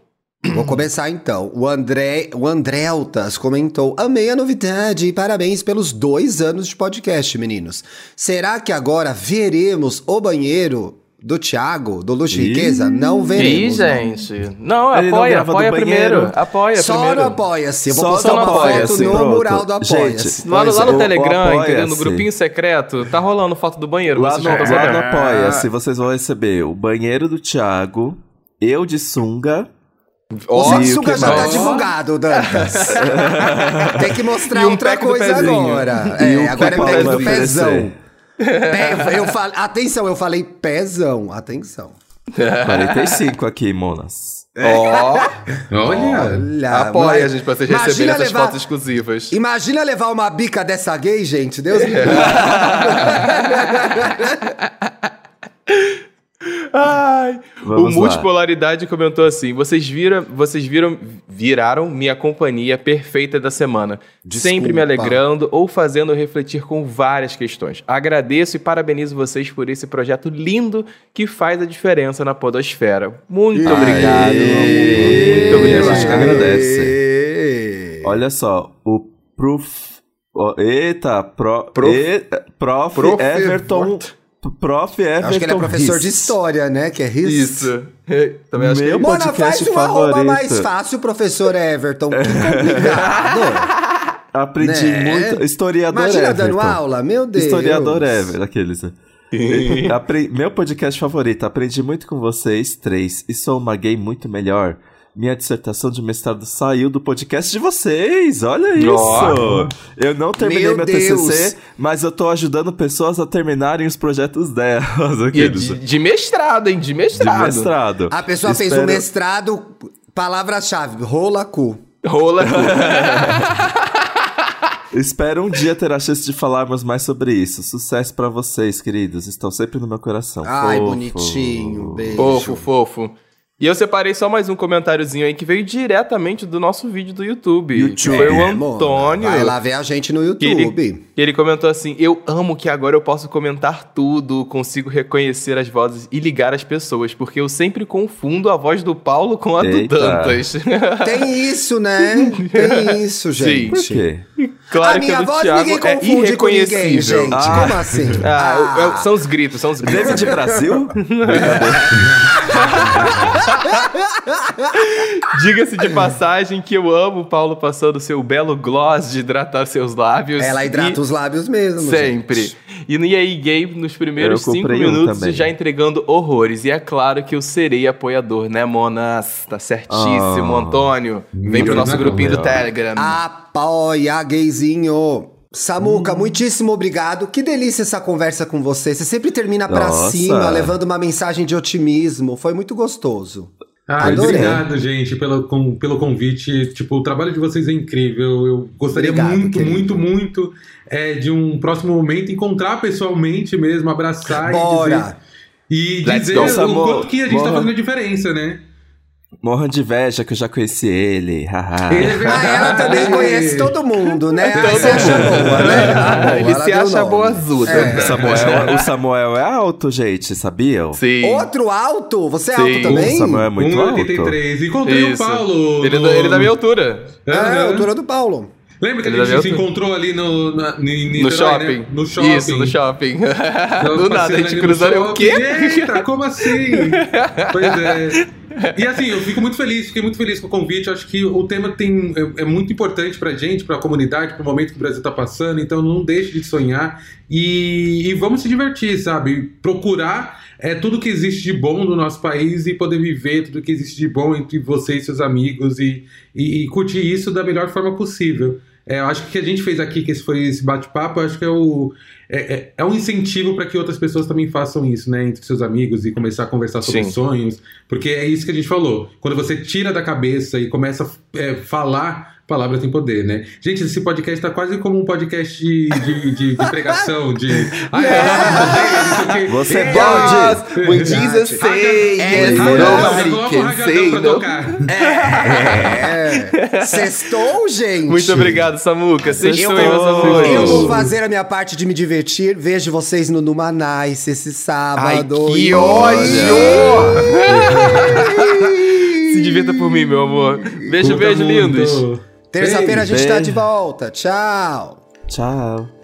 Speaker 3: Vou começar então. O André, o Andreltas comentou: Amei a novidade e parabéns pelos dois anos de podcast, meninos. Será que agora veremos o banheiro do Thiago, do Luxo e
Speaker 1: Ih.
Speaker 3: Riqueza? Não
Speaker 2: Ih,
Speaker 3: veremos. não.
Speaker 2: gente. Não,
Speaker 1: não
Speaker 2: apoia,
Speaker 1: do
Speaker 2: apoia
Speaker 1: banheiro.
Speaker 2: primeiro. Apoia
Speaker 3: Só
Speaker 2: primeiro.
Speaker 3: no Apoia-se. Eu vou
Speaker 1: Só
Speaker 3: postar
Speaker 2: no
Speaker 3: uma foto
Speaker 2: Apoia-se,
Speaker 3: no
Speaker 1: pronto.
Speaker 3: mural do Apoia-se.
Speaker 2: Lá, lá
Speaker 1: é,
Speaker 2: no
Speaker 1: o- o
Speaker 2: Telegram, entendeu? No grupinho secreto, tá rolando foto do banheiro.
Speaker 1: Lá no, lá no Apoia-se, vocês vão receber o banheiro do Thiago, eu de sunga,
Speaker 3: O
Speaker 2: Ó,
Speaker 3: Sansuga
Speaker 2: que
Speaker 3: já tá divulgado, Dantas. *laughs* Tem que mostrar
Speaker 2: um
Speaker 3: outra coisa
Speaker 2: pezinho.
Speaker 3: agora. É, agora é pack do pezão. Pé- *laughs* eu fal... Atenção, eu falei pezão. Atenção.
Speaker 1: 45 aqui, Monas.
Speaker 2: Ó,
Speaker 4: Olha.
Speaker 3: Olha,
Speaker 2: apoia a gente pra vocês receberem essas
Speaker 3: levar-
Speaker 2: fotos exclusivas.
Speaker 3: Imagina levar uma bica dessa gay, gente. Deus me *laughs* livre.
Speaker 2: Ai,
Speaker 1: Vamos
Speaker 2: o
Speaker 1: lá.
Speaker 2: Multipolaridade comentou assim: vocês viram, vocês viram, viraram minha companhia perfeita da semana,
Speaker 3: Desculpa.
Speaker 2: sempre me alegrando ou fazendo refletir com várias questões. Agradeço e parabenizo vocês por esse projeto lindo que faz a diferença na podosfera. Muito
Speaker 1: Aê.
Speaker 2: obrigado. Muito obrigado.
Speaker 1: A gente que agradece. Olha só, o Proof. ó, eita, pro,
Speaker 2: Prof-
Speaker 1: e- prof,
Speaker 2: Prof.
Speaker 1: Everton. Prof. Everton.
Speaker 3: Acho que ele é professor
Speaker 1: Riss.
Speaker 3: de história, né? Que é Riss.
Speaker 2: Isso. Também acho que
Speaker 1: Meu
Speaker 2: é
Speaker 3: Mona, faz
Speaker 1: podcast
Speaker 3: um arroba mais fácil, professor Everton. Que complicado. *laughs*
Speaker 1: Aprendi
Speaker 3: Né?
Speaker 1: muito. Historiador
Speaker 3: Imagina
Speaker 1: Everton.
Speaker 3: dando aula, meu Deus.
Speaker 1: Historiador Ever, aqueles. Apre- Meu podcast favorito. Aprendi muito com vocês três e sou uma gay muito melhor. Minha dissertação de mestrado saiu do podcast de vocês. Olha isso.
Speaker 2: Ó.
Speaker 1: Eu não terminei
Speaker 3: Meu
Speaker 1: meu. TCC, mas eu tô ajudando pessoas a terminarem os projetos delas. *laughs*
Speaker 2: E é de, de mestrado, hein? De
Speaker 1: De
Speaker 2: mestrado.
Speaker 1: mestrado.
Speaker 3: A pessoa fez
Speaker 1: Espero-
Speaker 3: um mestrado, palavra-chave, rola cu.
Speaker 2: Rola. *laughs*
Speaker 1: Espero um dia ter a chance de falarmos mais sobre isso. Sucesso pra vocês, queridos. Estão sempre no meu coração.
Speaker 3: Ai,
Speaker 1: Fofo.
Speaker 3: bonitinho, beijo.
Speaker 2: Fofo, fofo. E eu separei só mais um comentáriozinho aí que veio diretamente do nosso vídeo do YouTube.
Speaker 1: YouTube.
Speaker 2: Foi o
Speaker 3: É, Mona,
Speaker 2: Antônio.
Speaker 3: Vai lá ver a gente no
Speaker 2: Que ele,
Speaker 3: YouTube.
Speaker 2: que ele comentou assim: Eu amo que agora eu posso comentar tudo, consigo reconhecer as vozes e ligar as pessoas, porque eu sempre confundo a voz do Paulo com a do
Speaker 1: Eita.
Speaker 2: Dantas. *laughs*
Speaker 3: Tem isso, né? Tem isso, gente.
Speaker 1: Por quê?
Speaker 2: claro
Speaker 3: a
Speaker 2: que
Speaker 3: minha
Speaker 2: a do
Speaker 3: voz
Speaker 2: Thiago
Speaker 3: ninguém
Speaker 2: é
Speaker 3: confunde com ninguém, gente.
Speaker 1: Ah.
Speaker 3: Como assim? *laughs*
Speaker 2: Ah,
Speaker 3: Ah.
Speaker 2: é- são os gritos, são os gritos.
Speaker 1: David Brasil? *laughs* *laughs*
Speaker 2: Diga-se de passagem que eu amo o Paulo passando seu belo gloss de hidratar seus lábios.
Speaker 3: Ela hidrata
Speaker 2: E-
Speaker 3: os lábios mesmo.
Speaker 2: Sempre.
Speaker 3: gente.
Speaker 2: E no EA Game, nos primeiros cinco
Speaker 1: um
Speaker 2: minutos,
Speaker 1: também.
Speaker 2: já entregando horrores. E é claro que eu serei apoiador, né, Monas? Tá certíssimo,
Speaker 1: Ah.
Speaker 2: Antônio. Vem pro nosso grupinho
Speaker 1: não.
Speaker 2: do Telegram.
Speaker 3: Apoia, gayzinho. Samuca,
Speaker 1: Hum.
Speaker 3: muitíssimo obrigado. Que delícia essa conversa com você. Você sempre termina pra
Speaker 1: Nossa.
Speaker 3: cima, levando uma mensagem de otimismo. Foi muito gostoso.
Speaker 4: Ah,
Speaker 3: Adorei.
Speaker 4: obrigado, gente, pelo, com- pelo convite. Tipo, o trabalho de vocês é incrível. Eu gostaria
Speaker 3: Obrigado,
Speaker 4: muito,
Speaker 3: querido.
Speaker 4: muito, muito é, de um próximo momento encontrar pessoalmente mesmo, abraçar
Speaker 3: Bora.
Speaker 4: e dizer, e dizer
Speaker 2: go.
Speaker 4: o quanto que a gente tá
Speaker 1: bora.
Speaker 4: fazendo a diferença, né?
Speaker 1: Morram de inveja que eu já conheci ele. haha.
Speaker 4: É
Speaker 3: Ah, ela também conhece todo mundo, né?
Speaker 2: Todo
Speaker 3: Ah, você acha boa, né? Boa,
Speaker 2: Ele
Speaker 3: ela
Speaker 2: se acha boazuda.
Speaker 3: É.
Speaker 1: O, Samuel, o Samuel é alto, gente, sabiam?
Speaker 2: Sim.
Speaker 3: Outro alto? Você é
Speaker 2: Sim.
Speaker 3: alto também?
Speaker 1: O Samuel é muito alto.
Speaker 4: 1,83. Encontrei
Speaker 2: Isso.
Speaker 4: o Paulo.
Speaker 2: Ele, é
Speaker 4: no-
Speaker 2: ele é da minha altura.
Speaker 3: É, a
Speaker 4: Aham.
Speaker 3: altura do Paulo.
Speaker 4: Lembra que
Speaker 2: Ele
Speaker 4: a
Speaker 2: é
Speaker 4: gente se encontrou ali no, na,
Speaker 2: No
Speaker 4: Niterói,
Speaker 2: shopping.
Speaker 4: né? No shopping.
Speaker 2: Isso, no shopping. *laughs* Do nada, a gente. Eu, o quê?
Speaker 4: Eita, como assim? *laughs* pois é. E assim, eu fico muito feliz, fiquei muito feliz com o convite. Eu acho que o tema tem, é, é muito importante pra gente, pra comunidade, pro momento que o Brasil tá passando. Então não deixe de sonhar e, e vamos se divertir, sabe? Procurar é, tudo que existe de bom no nosso país e poder viver tudo que existe de bom entre você e seus amigos e, e, e curtir isso da melhor forma possível. É, eu acho que o que a gente fez aqui, que esse foi esse bate-papo, acho que é, o, é, é, é um incentivo para que outras pessoas também façam isso, né? Entre seus amigos e começar a conversar sobre
Speaker 2: Sim.
Speaker 4: sonhos. Porque é isso que a gente falou. Quando você tira da cabeça e começa a é, falar, palavra tem poder, né? Gente, esse podcast tá quase como um podcast de, de, de- de pregação, de. *laughs* Ai, quê.
Speaker 1: Você
Speaker 4: É,
Speaker 1: pode.
Speaker 2: When Jesus say
Speaker 3: É,
Speaker 2: yes, nobody can say no.
Speaker 3: É. Sextou, gente?
Speaker 2: Muito obrigado, Samuca.
Speaker 1: Sextou.
Speaker 2: são meus amores.
Speaker 3: Eu vou fazer a minha parte de me divertir. Vejo vocês no Numanais esse
Speaker 2: Ai,
Speaker 3: sábado.
Speaker 2: que
Speaker 3: E-
Speaker 2: ódio! *laughs* Se divirta por mim, meu amor. Beijo,
Speaker 4: Curta
Speaker 2: beijo,
Speaker 4: muito.
Speaker 2: lindos.
Speaker 3: Terça-feira a gente tá
Speaker 1: Beijo.
Speaker 3: de volta. Tchau.
Speaker 1: Tchau.